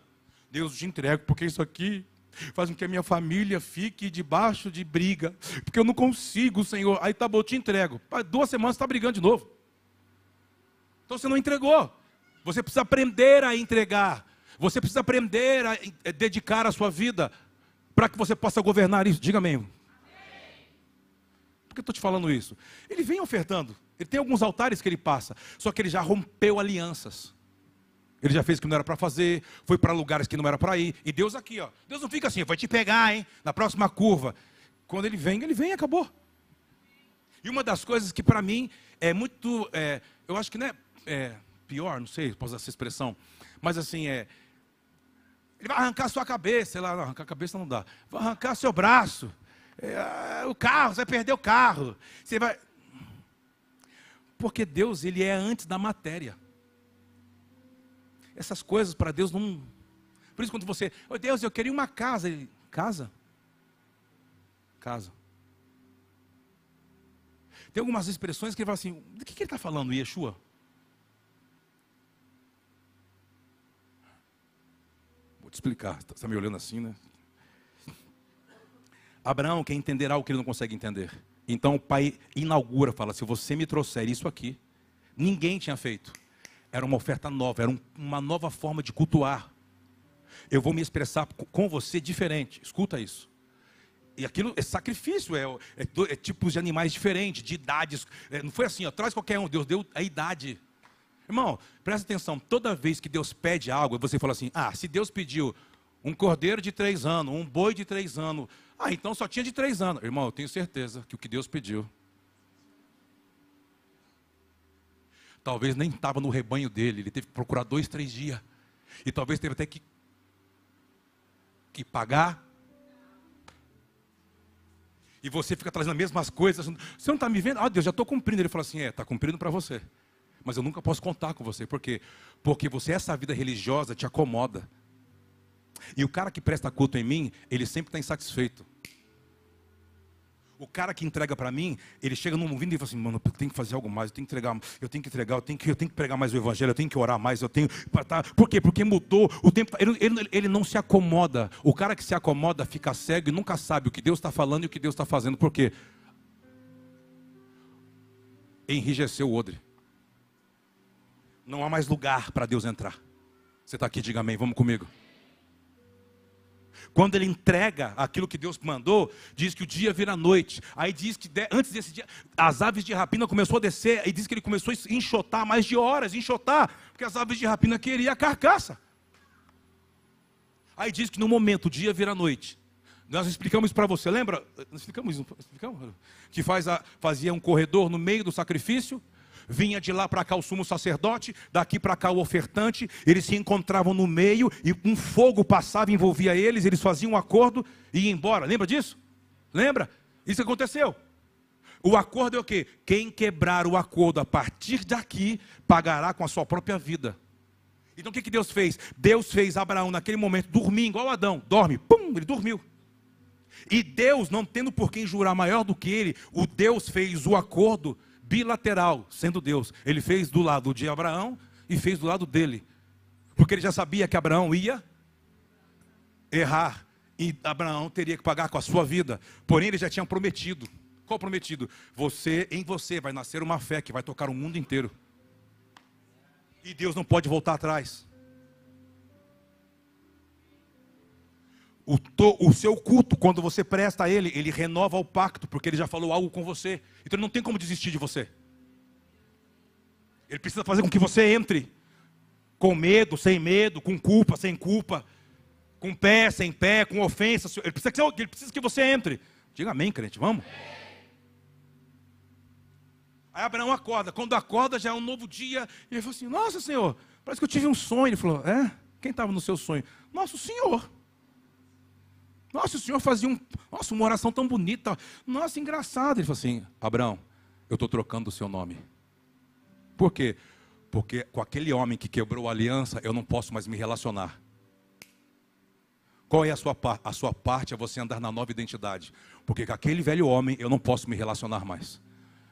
Deus te entrego, porque isso aqui faz com que a minha família fique debaixo de briga, porque eu não consigo, Senhor. Aí tá bom, eu te entrego. Duas semanas está brigando de novo. Então você não entregou. Você precisa aprender a entregar. Você precisa aprender a eh, dedicar a sua vida para que você possa governar isso. Diga amém. Por que eu estou te falando isso? Ele vem ofertando. Ele tem alguns altares que ele passa. Só que ele já rompeu alianças. Ele já fez o que não era para fazer, foi para lugares que não era para ir. E Deus aqui, ó. Deus não fica assim, vai te pegar, hein? Na próxima curva. Quando ele vem, ele vem e acabou. E uma das coisas que para mim é muito, é, eu acho que não é, é, pior, não sei, posso usar essa expressão, mas assim é, ele vai arrancar sua cabeça, sei lá, não, arrancar a cabeça não dá, vai arrancar seu braço, é, o carro, você vai perder o carro, você vai, porque Deus ele é antes da matéria. Essas coisas para Deus não. Por isso, quando você, oh, Deus, eu queria uma casa. Ele, casa? Casa. Tem algumas expressões que ele fala assim: do que, que ele está falando, Yeshua? Te explicar. Você está me olhando assim, né? Abraão quer entender algo que ele não consegue entender. Então o pai inaugura, fala: se você me trouxer isso aqui, ninguém tinha feito. Era uma oferta nova, era um, uma nova forma de cultuar. Eu vou me expressar com você diferente. Escuta isso. E aquilo é sacrifício, é, é, é tipos de animais diferentes, de idades. É, não foi assim, ó, traz qualquer um. Deus deu a idade. Irmão, presta atenção. Toda vez que Deus pede algo, você fala assim: ah, se Deus pediu um cordeiro de três anos, um boi de três anos, ah, então só tinha de três anos. Irmão, eu tenho certeza que o que Deus pediu talvez nem estava no rebanho dele, ele teve que procurar dois, três dias. E talvez teve até que, que pagar. E você fica trazendo as mesmas coisas. Você não está me vendo? Ah, Deus, já estou cumprindo. Ele fala assim: é, está cumprindo para você. Mas eu nunca posso contar com você. Por quê? Porque você, essa vida religiosa, te acomoda. E o cara que presta culto em mim, ele sempre está insatisfeito. O cara que entrega para mim, ele chega num ouvido e fala assim, mano, eu tenho que fazer algo mais, eu tenho que entregar, eu tenho que entregar, eu tenho que, eu tenho que pregar mais o evangelho, eu tenho que orar mais, eu tenho. Tá, por quê? Porque mudou o tempo. Ele, ele, ele não se acomoda. O cara que se acomoda fica cego e nunca sabe o que Deus está falando e o que Deus está fazendo. Por quê? Enrijeceu o odre. Não há mais lugar para Deus entrar. Você está aqui, diga amém, vamos comigo. Quando ele entrega aquilo que Deus mandou, diz que o dia vira noite. Aí diz que antes desse dia, as aves de rapina começou a descer, e diz que ele começou a enxotar mais de horas, enxotar, porque as aves de rapina queriam a carcaça. Aí diz que no momento o dia vira noite. Nós explicamos para você, lembra? Explicamos, explicamos que faz a, fazia um corredor no meio do sacrifício vinha de lá para cá o sumo sacerdote, daqui para cá o ofertante, eles se encontravam no meio e um fogo passava, envolvia eles, eles faziam um acordo e iam embora. Lembra disso? Lembra? Isso aconteceu. O acordo é o quê? Quem quebrar o acordo a partir daqui pagará com a sua própria vida. Então o que, que Deus fez? Deus fez Abraão naquele momento dormir igual Adão, dorme, pum, ele dormiu. E Deus, não tendo por quem jurar maior do que ele, o Deus fez o acordo bilateral, sendo Deus. Ele fez do lado de Abraão e fez do lado dele. Porque ele já sabia que Abraão ia errar e Abraão teria que pagar com a sua vida. Porém, ele já tinha prometido. Qual prometido? Você, em você vai nascer uma fé que vai tocar o mundo inteiro. E Deus não pode voltar atrás. O, to, o, seu culto, quando você presta a Ele, Ele renova o pacto, porque Ele já falou algo com você. Então Ele não tem como desistir de você. Ele precisa fazer com que você entre com medo, sem medo, com culpa, sem culpa, com pé, sem pé, com ofensa. Ele precisa que, ele precisa que você entre. Diga amém, crente, vamos? Aí Abraão acorda. Quando acorda, já é um novo dia. E ele falou assim: Nossa, Senhor, parece que eu tive um sonho. Ele falou: É? Quem estava no seu sonho? Nossa, o Senhor. Nossa, o senhor fazia um, nossa, uma oração tão bonita. Nossa, engraçado. Ele falou assim: Abraão, eu estou trocando o seu nome. Por quê? Porque com aquele homem que quebrou a aliança, eu não posso mais me relacionar. Qual é a sua, a sua parte? É você andar na nova identidade. Porque com aquele velho homem eu não posso me relacionar mais.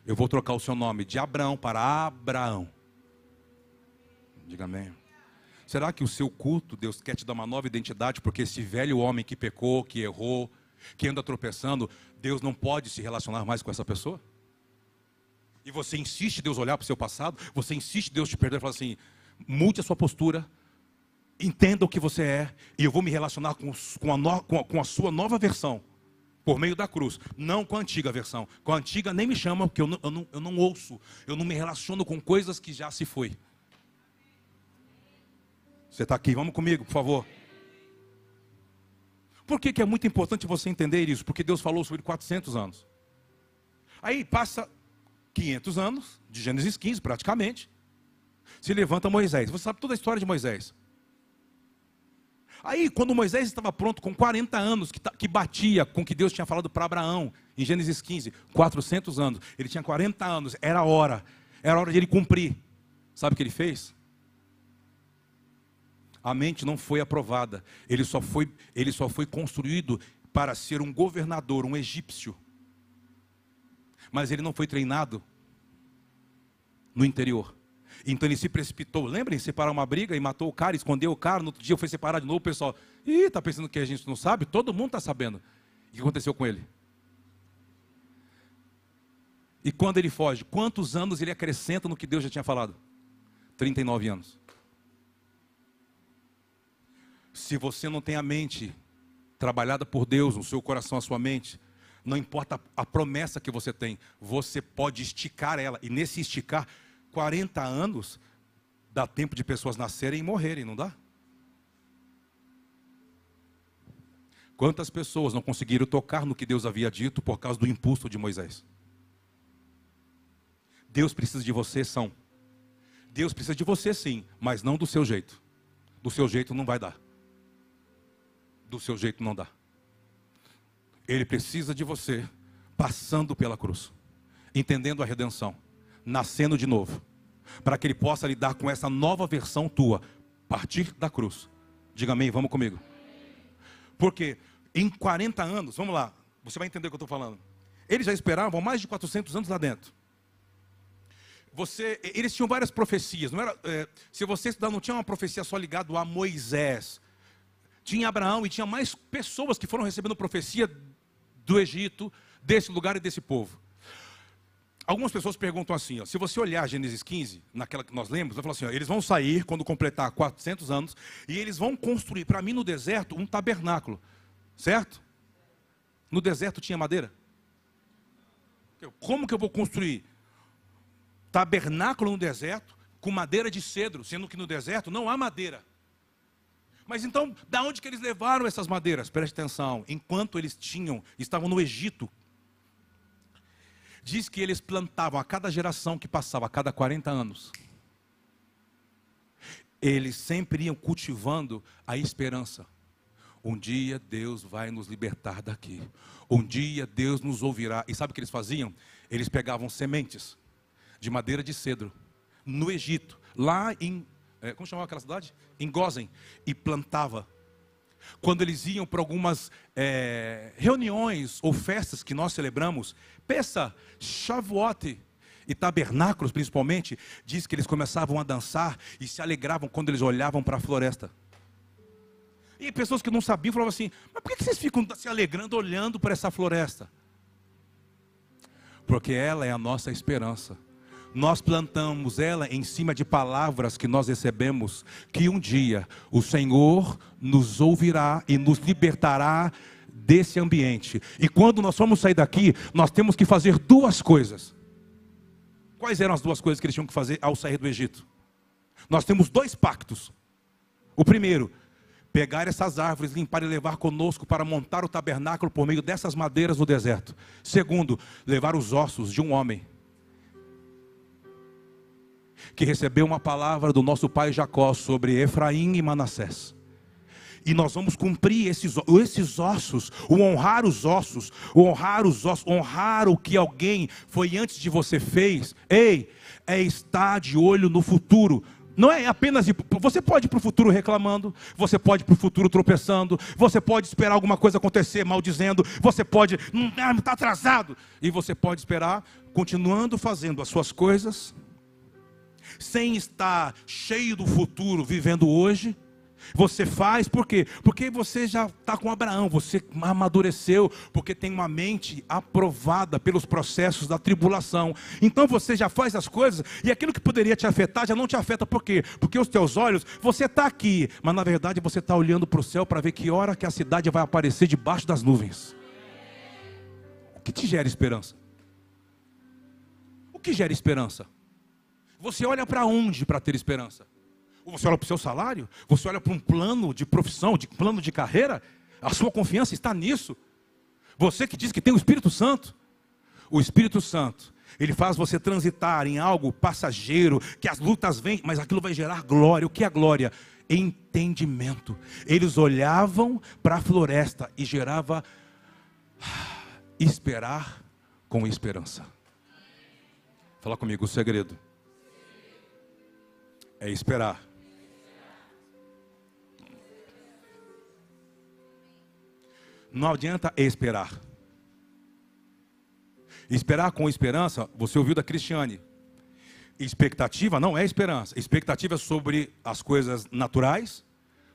Eu vou trocar o seu nome de Abraão para Abraão. Diga amém. Será que o seu culto, Deus quer te dar uma nova identidade, porque esse velho homem que pecou, que errou, que anda tropeçando, Deus não pode se relacionar mais com essa pessoa? E você insiste Deus olhar para o seu passado, você insiste Deus te perder e falar assim: mude a sua postura, entenda o que você é, e eu vou me relacionar com, com, a, no, com, a, com a sua nova versão, por meio da cruz, não com a antiga versão. Com a antiga nem me chama, porque eu não, eu não, eu não ouço, eu não me relaciono com coisas que já se foi. Você está aqui, vamos comigo, por favor. Por que, que é muito importante você entender isso? Porque Deus falou sobre 400 anos. Aí passa 500 anos, de Gênesis 15 praticamente, se levanta Moisés. Você sabe toda a história de Moisés. Aí, quando Moisés estava pronto, com 40 anos, que, batia com o que Deus tinha falado para Abraão, em Gênesis 15, 400 anos, ele tinha 40 anos, era hora, era hora de ele cumprir. Sabe o que ele fez? A mente não foi aprovada. Ele só foi, ele só foi construído para ser um governador, um egípcio. Mas ele não foi treinado no interior. Então ele se precipitou. Lembrem, separar uma briga e matou o cara, escondeu o cara. No outro dia foi separar de novo. O pessoal, ih, está pensando que a gente não sabe? Todo mundo está sabendo. O que aconteceu com ele? E quando ele foge, quantos anos ele acrescenta no que Deus já tinha falado? 39 anos. Se você não tem a mente trabalhada por Deus, no seu coração, a sua mente, não importa a promessa que você tem, você pode esticar ela. E nesse esticar, 40 anos, dá tempo de pessoas nascerem e morrerem, não dá? Quantas pessoas não conseguiram tocar no que Deus havia dito por causa do impulso de Moisés? Deus precisa de você, são. Deus precisa de você, sim, mas não do seu jeito. Do seu jeito não vai dar do seu jeito não dá. Ele precisa de você passando pela cruz, entendendo a redenção, nascendo de novo, para que ele possa lidar com essa nova versão tua, partir da cruz. Diga amém, vamos comigo. Porque em 40 anos, vamos lá, você vai entender o que eu estou falando. Eles já esperavam mais de 400 anos lá dentro. Você, eles tinham várias profecias. Não era, é, se você estudar, não tinha uma profecia só ligada a Moisés. Tinha Abraão e tinha mais pessoas que foram recebendo profecia do Egito, desse lugar e desse povo. Algumas pessoas perguntam assim, ó, se você olhar Gênesis 15, naquela que nós lemos, vai falar assim, ó, eles vão sair quando completar 400 anos e eles vão construir, para mim no deserto, um tabernáculo, certo? No deserto tinha madeira? Como que eu vou construir tabernáculo no deserto com madeira de cedro, sendo que no deserto não há madeira? Mas então, da onde que eles levaram essas madeiras? Preste atenção, enquanto eles tinham, estavam no Egito, diz que eles plantavam a cada geração que passava, a cada 40 anos. Eles sempre iam cultivando a esperança. Um dia Deus vai nos libertar daqui. Um dia Deus nos ouvirá. E sabe o que eles faziam? Eles pegavam sementes de madeira de cedro no Egito, lá em é, como chamava aquela cidade? Em Gozen, e plantava. Quando eles iam para algumas é, reuniões ou festas que nós celebramos, peça, Shavuot e tabernáculos principalmente, diz que eles começavam a dançar e se alegravam quando eles olhavam para a floresta. E pessoas que não sabiam falavam assim: Mas por que vocês ficam se alegrando olhando para essa floresta? Porque ela é a nossa esperança. Nós plantamos ela em cima de palavras que nós recebemos, que um dia o Senhor nos ouvirá e nos libertará desse ambiente. E quando nós vamos sair daqui, nós temos que fazer duas coisas. Quais eram as duas coisas que eles tinham que fazer ao sair do Egito? Nós temos dois pactos. O primeiro, pegar essas árvores, limpar e levar conosco para montar o tabernáculo por meio dessas madeiras no deserto. Segundo, levar os ossos de um homem que recebeu uma palavra do nosso pai Jacó sobre Efraim e Manassés. E nós vamos cumprir esses, esses ossos, o honrar os ossos, o honrar os ossos, honrar o que alguém foi antes de você fez. Ei, é estar de olho no futuro. Não é apenas ir, você pode ir para o futuro reclamando, você pode ir para o futuro tropeçando, você pode esperar alguma coisa acontecer maldizendo, você pode, não está atrasado, e você pode esperar continuando fazendo as suas coisas, sem estar cheio do futuro, vivendo hoje, você faz por quê? Porque você já está com Abraão, você amadureceu, porque tem uma mente aprovada pelos processos da tribulação. Então você já faz as coisas e aquilo que poderia te afetar já não te afeta por quê? Porque os teus olhos, você está aqui, mas na verdade você está olhando para o céu para ver que hora que a cidade vai aparecer debaixo das nuvens. O que te gera esperança? O que gera esperança? Você olha para onde para ter esperança? Você olha para o seu salário? Você olha para um plano de profissão, de plano de carreira? A sua confiança está nisso. Você que diz que tem o Espírito Santo. O Espírito Santo, ele faz você transitar em algo passageiro, que as lutas vêm, mas aquilo vai gerar glória. O que é glória? Entendimento. Eles olhavam para a floresta e gerava esperar com esperança. Fala comigo, o segredo é esperar. Não adianta esperar. Esperar com esperança, você ouviu da Cristiane. Expectativa não é esperança. Expectativa é sobre as coisas naturais,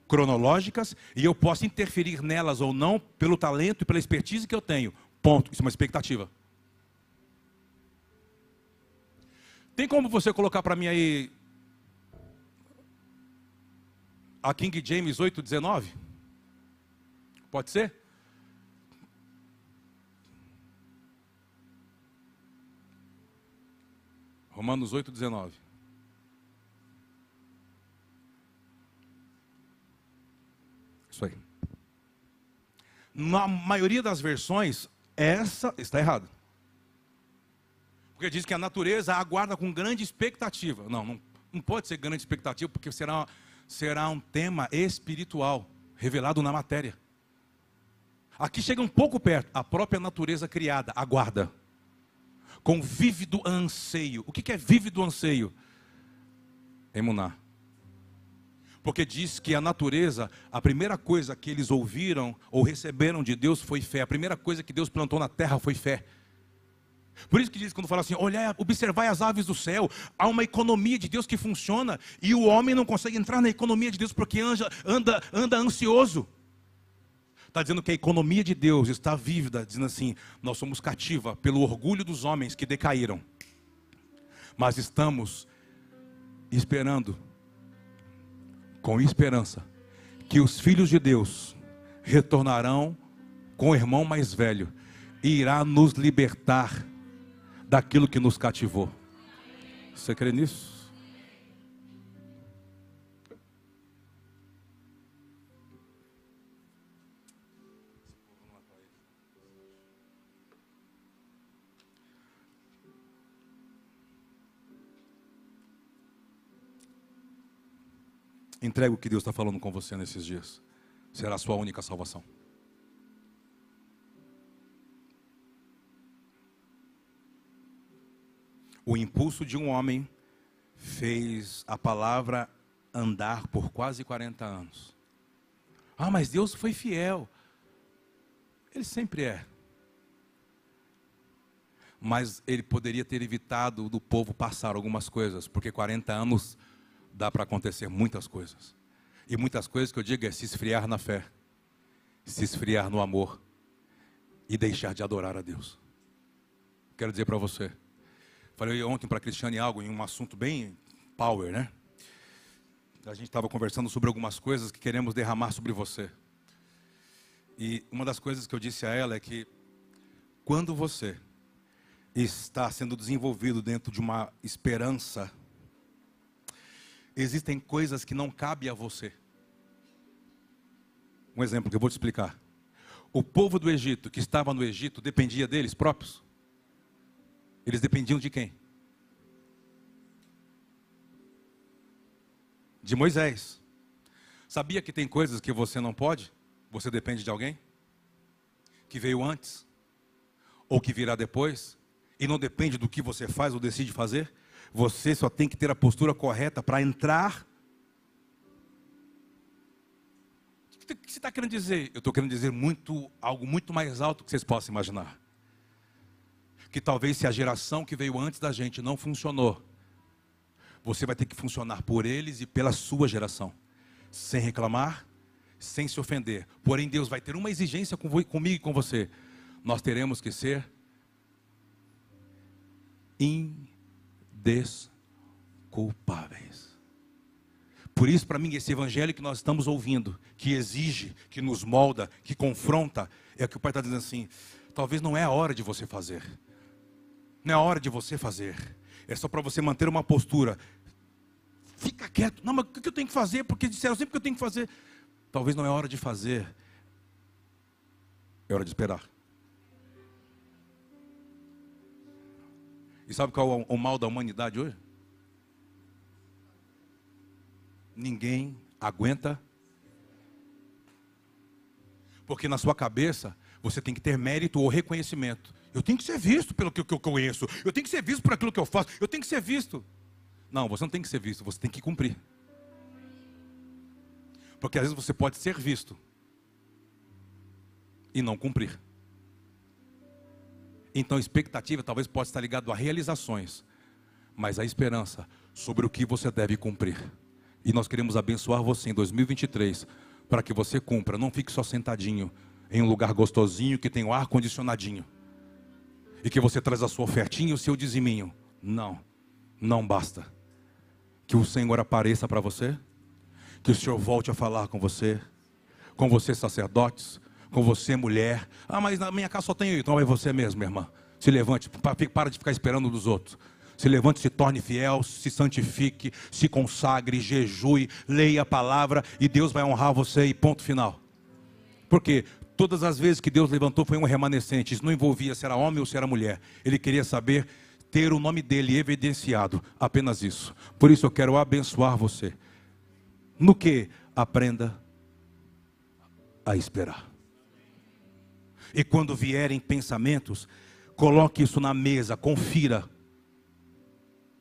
cronológicas, e eu posso interferir nelas ou não pelo talento e pela expertise que eu tenho. Ponto. Isso é uma expectativa. Tem como você colocar para mim aí a King James 8,19? Pode ser? Romanos 8, 19. Isso aí. Na maioria das versões, essa está errada. Porque diz que a natureza aguarda com grande expectativa. Não, não, não pode ser grande expectativa, porque será, será um tema espiritual, revelado na matéria. Aqui chega um pouco perto, a própria natureza criada aguarda com vívido anseio. O que é vívido anseio? Emuná. Porque diz que a natureza, a primeira coisa que eles ouviram ou receberam de Deus foi fé. A primeira coisa que Deus plantou na terra foi fé. Por isso que diz quando fala assim, olhar, observar as aves do céu, há uma economia de Deus que funciona e o homem não consegue entrar na economia de Deus porque anda, anda, anda ansioso. Está dizendo que a economia de Deus está vívida, dizendo assim: nós somos cativa pelo orgulho dos homens que decaíram, mas estamos esperando, com esperança, que os filhos de Deus retornarão com o irmão mais velho e irá nos libertar daquilo que nos cativou. Você crê nisso? Entrega o que Deus está falando com você nesses dias. Será a sua única salvação. O impulso de um homem fez a palavra andar por quase 40 anos. Ah, mas Deus foi fiel. Ele sempre é. Mas ele poderia ter evitado do povo passar algumas coisas, porque 40 anos dá para acontecer muitas coisas. E muitas coisas que eu digo é se esfriar na fé, se esfriar no amor e deixar de adorar a Deus. Quero dizer para você, falei ontem para a Cristiane algo em um assunto bem power, né? A gente estava conversando sobre algumas coisas que queremos derramar sobre você. E uma das coisas que eu disse a ela é que quando você está sendo desenvolvido dentro de uma esperança existem coisas que não cabem a você. Um exemplo que eu vou te explicar. O povo do Egito, que estava no Egito, dependia deles próprios. Eles dependiam de quem? De Moisés. Sabia que tem coisas que você não pode? Você depende de alguém? Que veio antes? Ou que virá depois? E não depende do que você faz ou decide fazer? Você só tem que ter a postura correta para entrar. O que você está querendo dizer? Eu estou querendo dizer muito, algo muito mais alto que vocês possam imaginar. Que talvez se a geração que veio antes da gente não funcionou, você vai ter que funcionar por eles e pela sua geração, sem reclamar, sem se ofender. Porém, Deus vai ter uma exigência comigo e com você. Nós teremos que ser in desculpáveis. Por isso, para mim, esse evangelho que nós estamos ouvindo, que exige, que nos molda, que confronta, é o que o Pai está dizendo assim: talvez não é a hora de você fazer, não é hora de você fazer, é só para você manter uma postura. Fica quieto, não, mas o que eu tenho que fazer? Porque disseram sempre que eu tenho que fazer. Talvez não é hora de fazer, é hora de esperar. E sabe qual é o mal da humanidade hoje? Ninguém aguenta. Porque na sua cabeça você tem que ter mérito ou reconhecimento. Eu tenho que ser visto pelo que eu conheço. Eu tenho que ser visto por aquilo que eu faço. Eu tenho que ser visto. Não, você não tem que ser visto, você tem que cumprir. Porque às vezes você pode ser visto e não cumprir. Então expectativa talvez possa estar ligado a realizações, mas a esperança sobre o que você deve cumprir. E nós queremos abençoar você em 2023 para que você cumpra, não fique só sentadinho em um lugar gostosinho que tem o ar condicionadinho. E que você traz a sua ofertinha e o seu diziminho. Não, não basta. Que o Senhor apareça para você, que o Senhor volte a falar com você, com você sacerdotes, com você, mulher. Ah, mas na minha casa só tem eu. Então é você mesmo, minha irmã. Se levante, para de ficar esperando dos outros. Se levante, se torne fiel, se santifique, se consagre, jejue, leia a palavra e Deus vai honrar você e ponto final. Porque todas as vezes que Deus levantou foi um remanescente, isso não envolvia se era homem ou se era mulher. Ele queria saber ter o nome dele evidenciado, apenas isso. Por isso eu quero abençoar você. No que aprenda a esperar. E quando vierem pensamentos, coloque isso na mesa, confira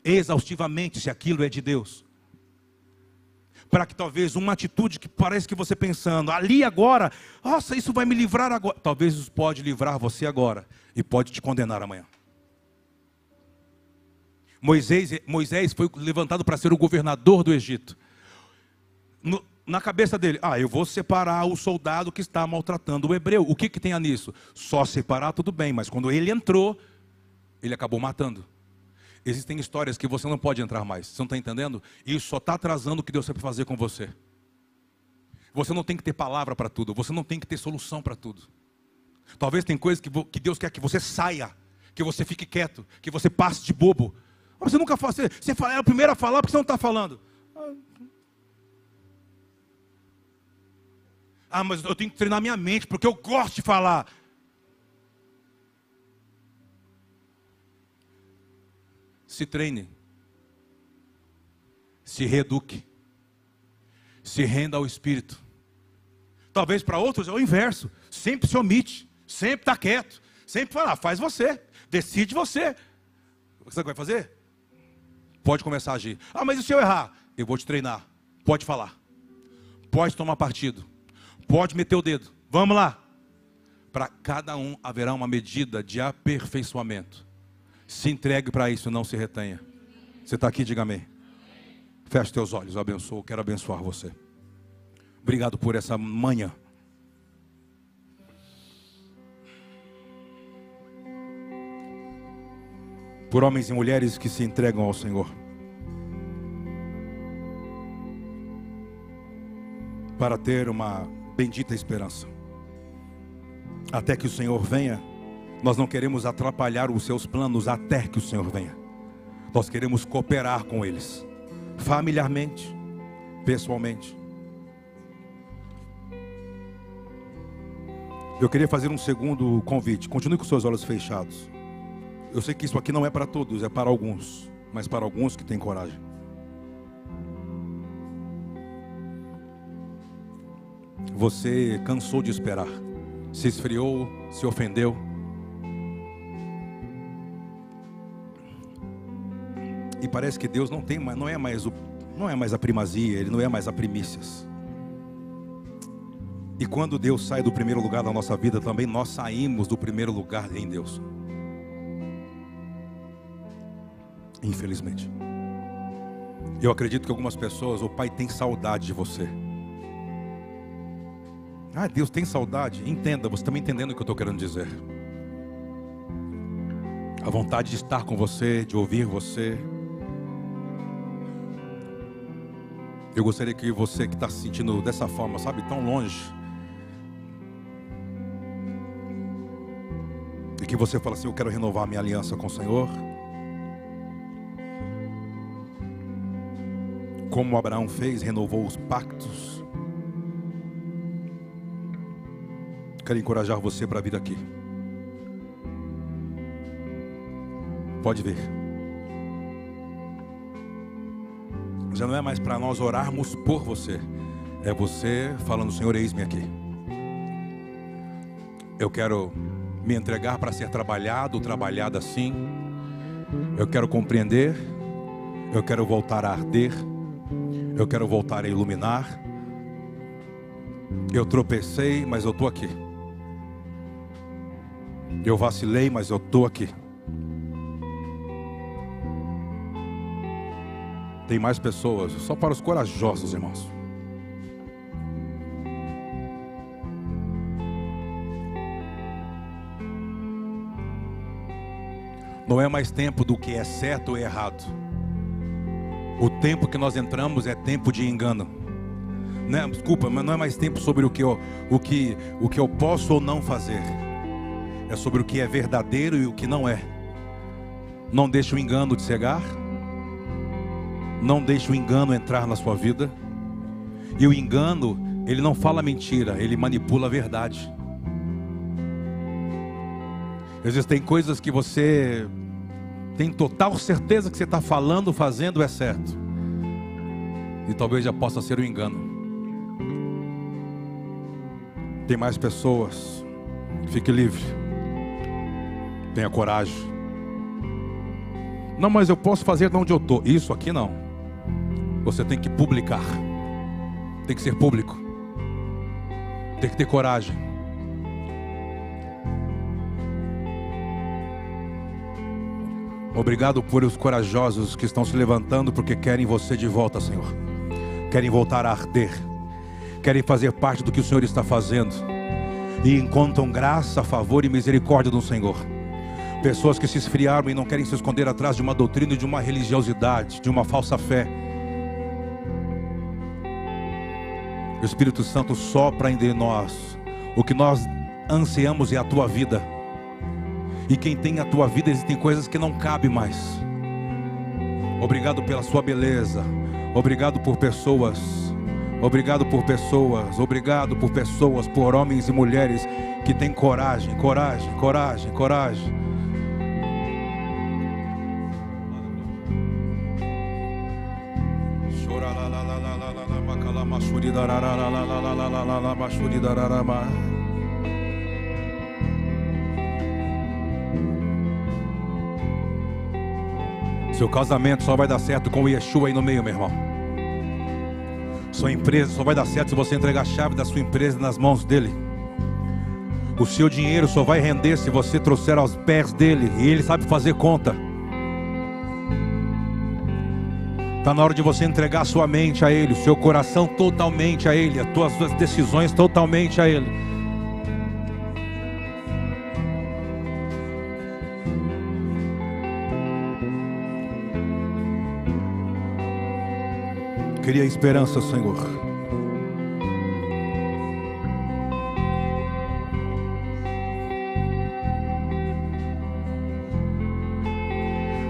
exaustivamente se aquilo é de Deus. Para que talvez uma atitude que parece que você pensando, ali agora, nossa, isso vai me livrar agora. Talvez isso pode livrar você agora e pode te condenar amanhã. Moisés, Moisés foi levantado para ser o governador do Egito. No, na cabeça dele, ah, eu vou separar o soldado que está maltratando o hebreu. O que, que tem nisso? Só separar, tudo bem, mas quando ele entrou, ele acabou matando. Existem histórias que você não pode entrar mais. Você não está entendendo? Isso só está atrasando o que Deus sabe fazer com você. Você não tem que ter palavra para tudo. Você não tem que ter solução para tudo. Talvez tem coisas que, que Deus quer que você saia, que você fique quieto, que você passe de bobo. Você nunca fala, você, você é o primeiro a falar porque você não está falando. Ah, mas eu tenho que treinar minha mente porque eu gosto de falar. Se treine, se reeduque, se renda ao Espírito. Talvez para outros é o inverso, sempre se omite, sempre está quieto, sempre fala, ah, faz você, decide você. O que você vai fazer? Pode começar a agir. Ah, mas e se eu errar? Eu vou te treinar. Pode falar. Pode tomar partido. Pode meter o dedo. Vamos lá. Para cada um haverá uma medida de aperfeiçoamento. Se entregue para isso, não se retenha. Você está aqui, diga amém. Feche teus olhos, eu abençoo, quero abençoar você. Obrigado por essa manhã. Por homens e mulheres que se entregam ao Senhor. Para ter uma bendita esperança. Até que o Senhor venha nós não queremos atrapalhar os seus planos até que o Senhor venha. Nós queremos cooperar com eles, familiarmente, pessoalmente. Eu queria fazer um segundo convite. Continue com seus olhos fechados. Eu sei que isso aqui não é para todos, é para alguns, mas para alguns que têm coragem. Você cansou de esperar, se esfriou, se ofendeu E parece que Deus não tem, não é mais o, não é mais a primazia, ele não é mais a primícias. E quando Deus sai do primeiro lugar da nossa vida, também nós saímos do primeiro lugar em Deus. Infelizmente. Eu acredito que algumas pessoas, o Pai tem saudade de você. Ah, Deus tem saudade. Entenda, você está me entendendo o que eu estou querendo dizer. A vontade de estar com você, de ouvir você, Eu gostaria que você que está se sentindo dessa forma, sabe, tão longe, e que você fala assim: Eu quero renovar minha aliança com o Senhor. Como Abraão fez, renovou os pactos. Quero encorajar você para vir aqui. Pode vir. Já não é mais para nós orarmos por você, é você falando: Senhor, eis-me aqui. Eu quero me entregar para ser trabalhado, trabalhada assim. Eu quero compreender, eu quero voltar a arder, eu quero voltar a iluminar. Eu tropecei, mas eu estou aqui. Eu vacilei, mas eu estou aqui. Tem mais pessoas, só para os corajosos, irmãos. Não é mais tempo do que é certo ou errado. O tempo que nós entramos é tempo de engano. Não, é, desculpa, mas não é mais tempo sobre o que, eu, o, que, o que eu posso ou não fazer. É sobre o que é verdadeiro e o que não é. Não deixe o engano de cegar. Não deixe o engano entrar na sua vida. E o engano, ele não fala mentira, ele manipula a verdade. Existem coisas que você tem total certeza que você está falando, fazendo é certo. E talvez já possa ser um engano. Tem mais pessoas. Fique livre. Tenha coragem. Não, mas eu posso fazer de onde eu estou. Isso aqui não. Você tem que publicar. Tem que ser público. Tem que ter coragem. Obrigado por os corajosos que estão se levantando porque querem você de volta, Senhor. Querem voltar a arder. Querem fazer parte do que o Senhor está fazendo. E encontram graça, favor e misericórdia do Senhor. Pessoas que se esfriaram e não querem se esconder atrás de uma doutrina, de uma religiosidade, de uma falsa fé. O Espírito Santo sopra em nós. O que nós ansiamos é a tua vida. E quem tem a tua vida, existem coisas que não cabem mais. Obrigado pela sua beleza. Obrigado por pessoas. Obrigado por pessoas. Obrigado por pessoas, por homens e mulheres que têm coragem, coragem, coragem, coragem Seu casamento só vai dar certo com o Yeshua aí no meio, meu irmão. Sua empresa só vai dar certo se você entregar a chave da sua empresa nas mãos dele. O seu dinheiro só vai render se você trouxer aos pés dele e ele sabe fazer conta. Está na hora de você entregar sua mente a Ele, o seu coração totalmente a Ele, as suas decisões totalmente a Ele. Cria esperança, Senhor.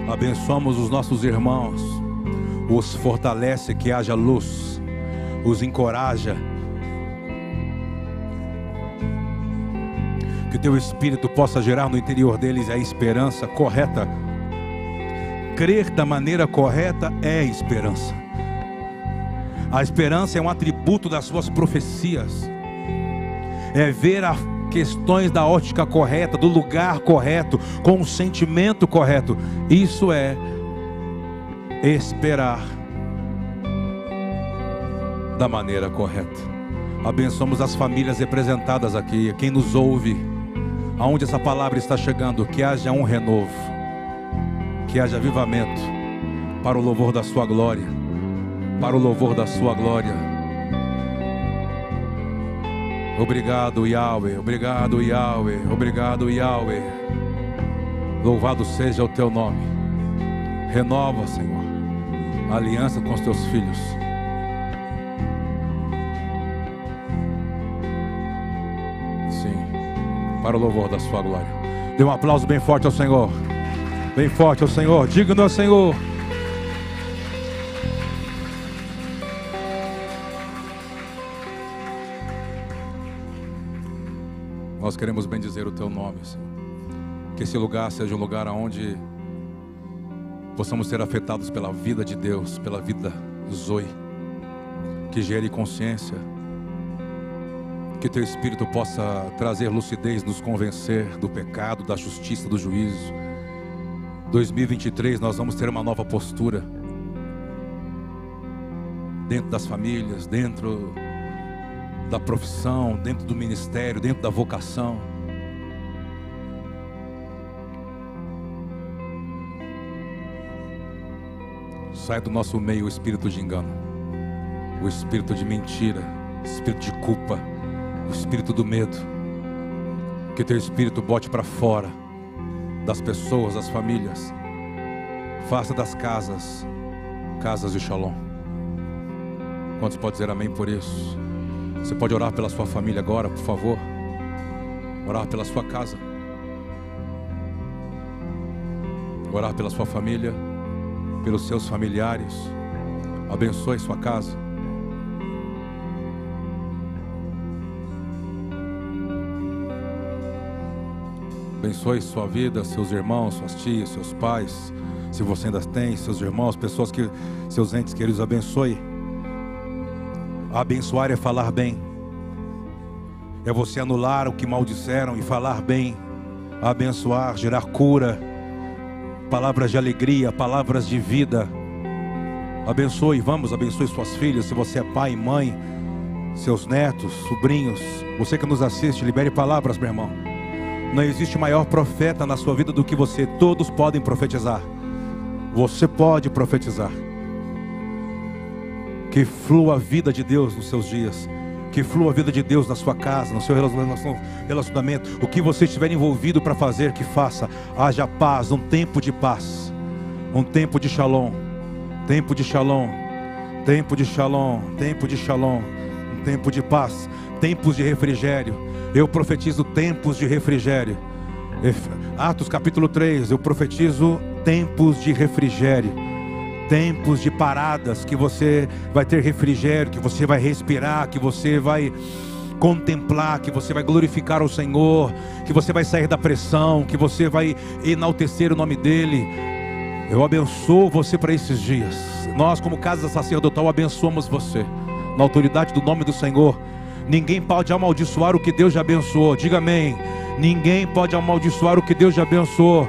Abençoamos os nossos irmãos os fortalece que haja luz, os encoraja. Que teu espírito possa gerar no interior deles a esperança correta. Crer da maneira correta é esperança. A esperança é um atributo das suas profecias. É ver as questões da ótica correta, do lugar correto, com o sentimento correto. Isso é esperar da maneira correta. Abençoamos as famílias representadas aqui, quem nos ouve, aonde essa palavra está chegando, que haja um renovo, que haja avivamento para o louvor da sua glória, para o louvor da sua glória. Obrigado, Yahweh, obrigado, Yahweh, obrigado, Yahweh. Louvado seja o teu nome. Renova, Senhor aliança com os teus filhos. Sim, para o louvor da sua glória. Dê um aplauso bem forte ao Senhor. Bem forte ao Senhor. Digno ao Senhor. Nós queremos bendizer o teu nome, Senhor. Que esse lugar seja um lugar onde possamos ser afetados pela vida de Deus, pela vida Zoe, que gere consciência, que teu Espírito possa trazer lucidez, nos convencer do pecado, da justiça, do juízo. 2023 nós vamos ter uma nova postura dentro das famílias, dentro da profissão, dentro do ministério, dentro da vocação. Sai do nosso meio o espírito de engano, o espírito de mentira, o espírito de culpa, o espírito do medo. Que teu espírito bote para fora das pessoas, das famílias. Faça das casas casas de shalom. Quantos pode dizer amém por isso? Você pode orar pela sua família agora, por favor? Orar pela sua casa. Orar pela sua família pelos seus familiares. Abençoe sua casa. Abençoe sua vida, seus irmãos, suas tias, seus pais, se você ainda tem, seus irmãos, pessoas que, seus entes queridos, abençoe. Abençoar é falar bem, é você anular o que maldisseram e falar bem. Abençoar, gerar cura, palavras de alegria, palavras de vida. Abençoe, vamos, abençoe suas filhas, se você é pai, mãe, seus netos, sobrinhos, você que nos assiste, libere palavras, meu irmão. Não existe maior profeta na sua vida do que você, todos podem profetizar. Você pode profetizar. Que flua a vida de Deus nos seus dias. Que flua a vida de Deus na sua casa, no seu relacionamento. O que você estiver envolvido para fazer, que faça. Haja paz, um tempo de paz. Um tempo de shalom. Tempo de shalom. Tempo de shalom. Tempo de shalom. Um tempo de paz. Tempos de refrigério. Eu profetizo tempos de refrigério. Atos capítulo 3, eu profetizo tempos de refrigério, tempos de paradas que você vai ter refrigério, que você vai respirar, que você vai contemplar, que você vai glorificar o Senhor, que você vai sair da pressão, que você vai enaltecer o nome dEle. Eu abençoo você para esses dias. Nós, como casa sacerdotal, abençoamos você na autoridade do nome do Senhor. Ninguém pode amaldiçoar o que Deus já abençoou. Diga amém. Ninguém pode amaldiçoar o que Deus já abençoou.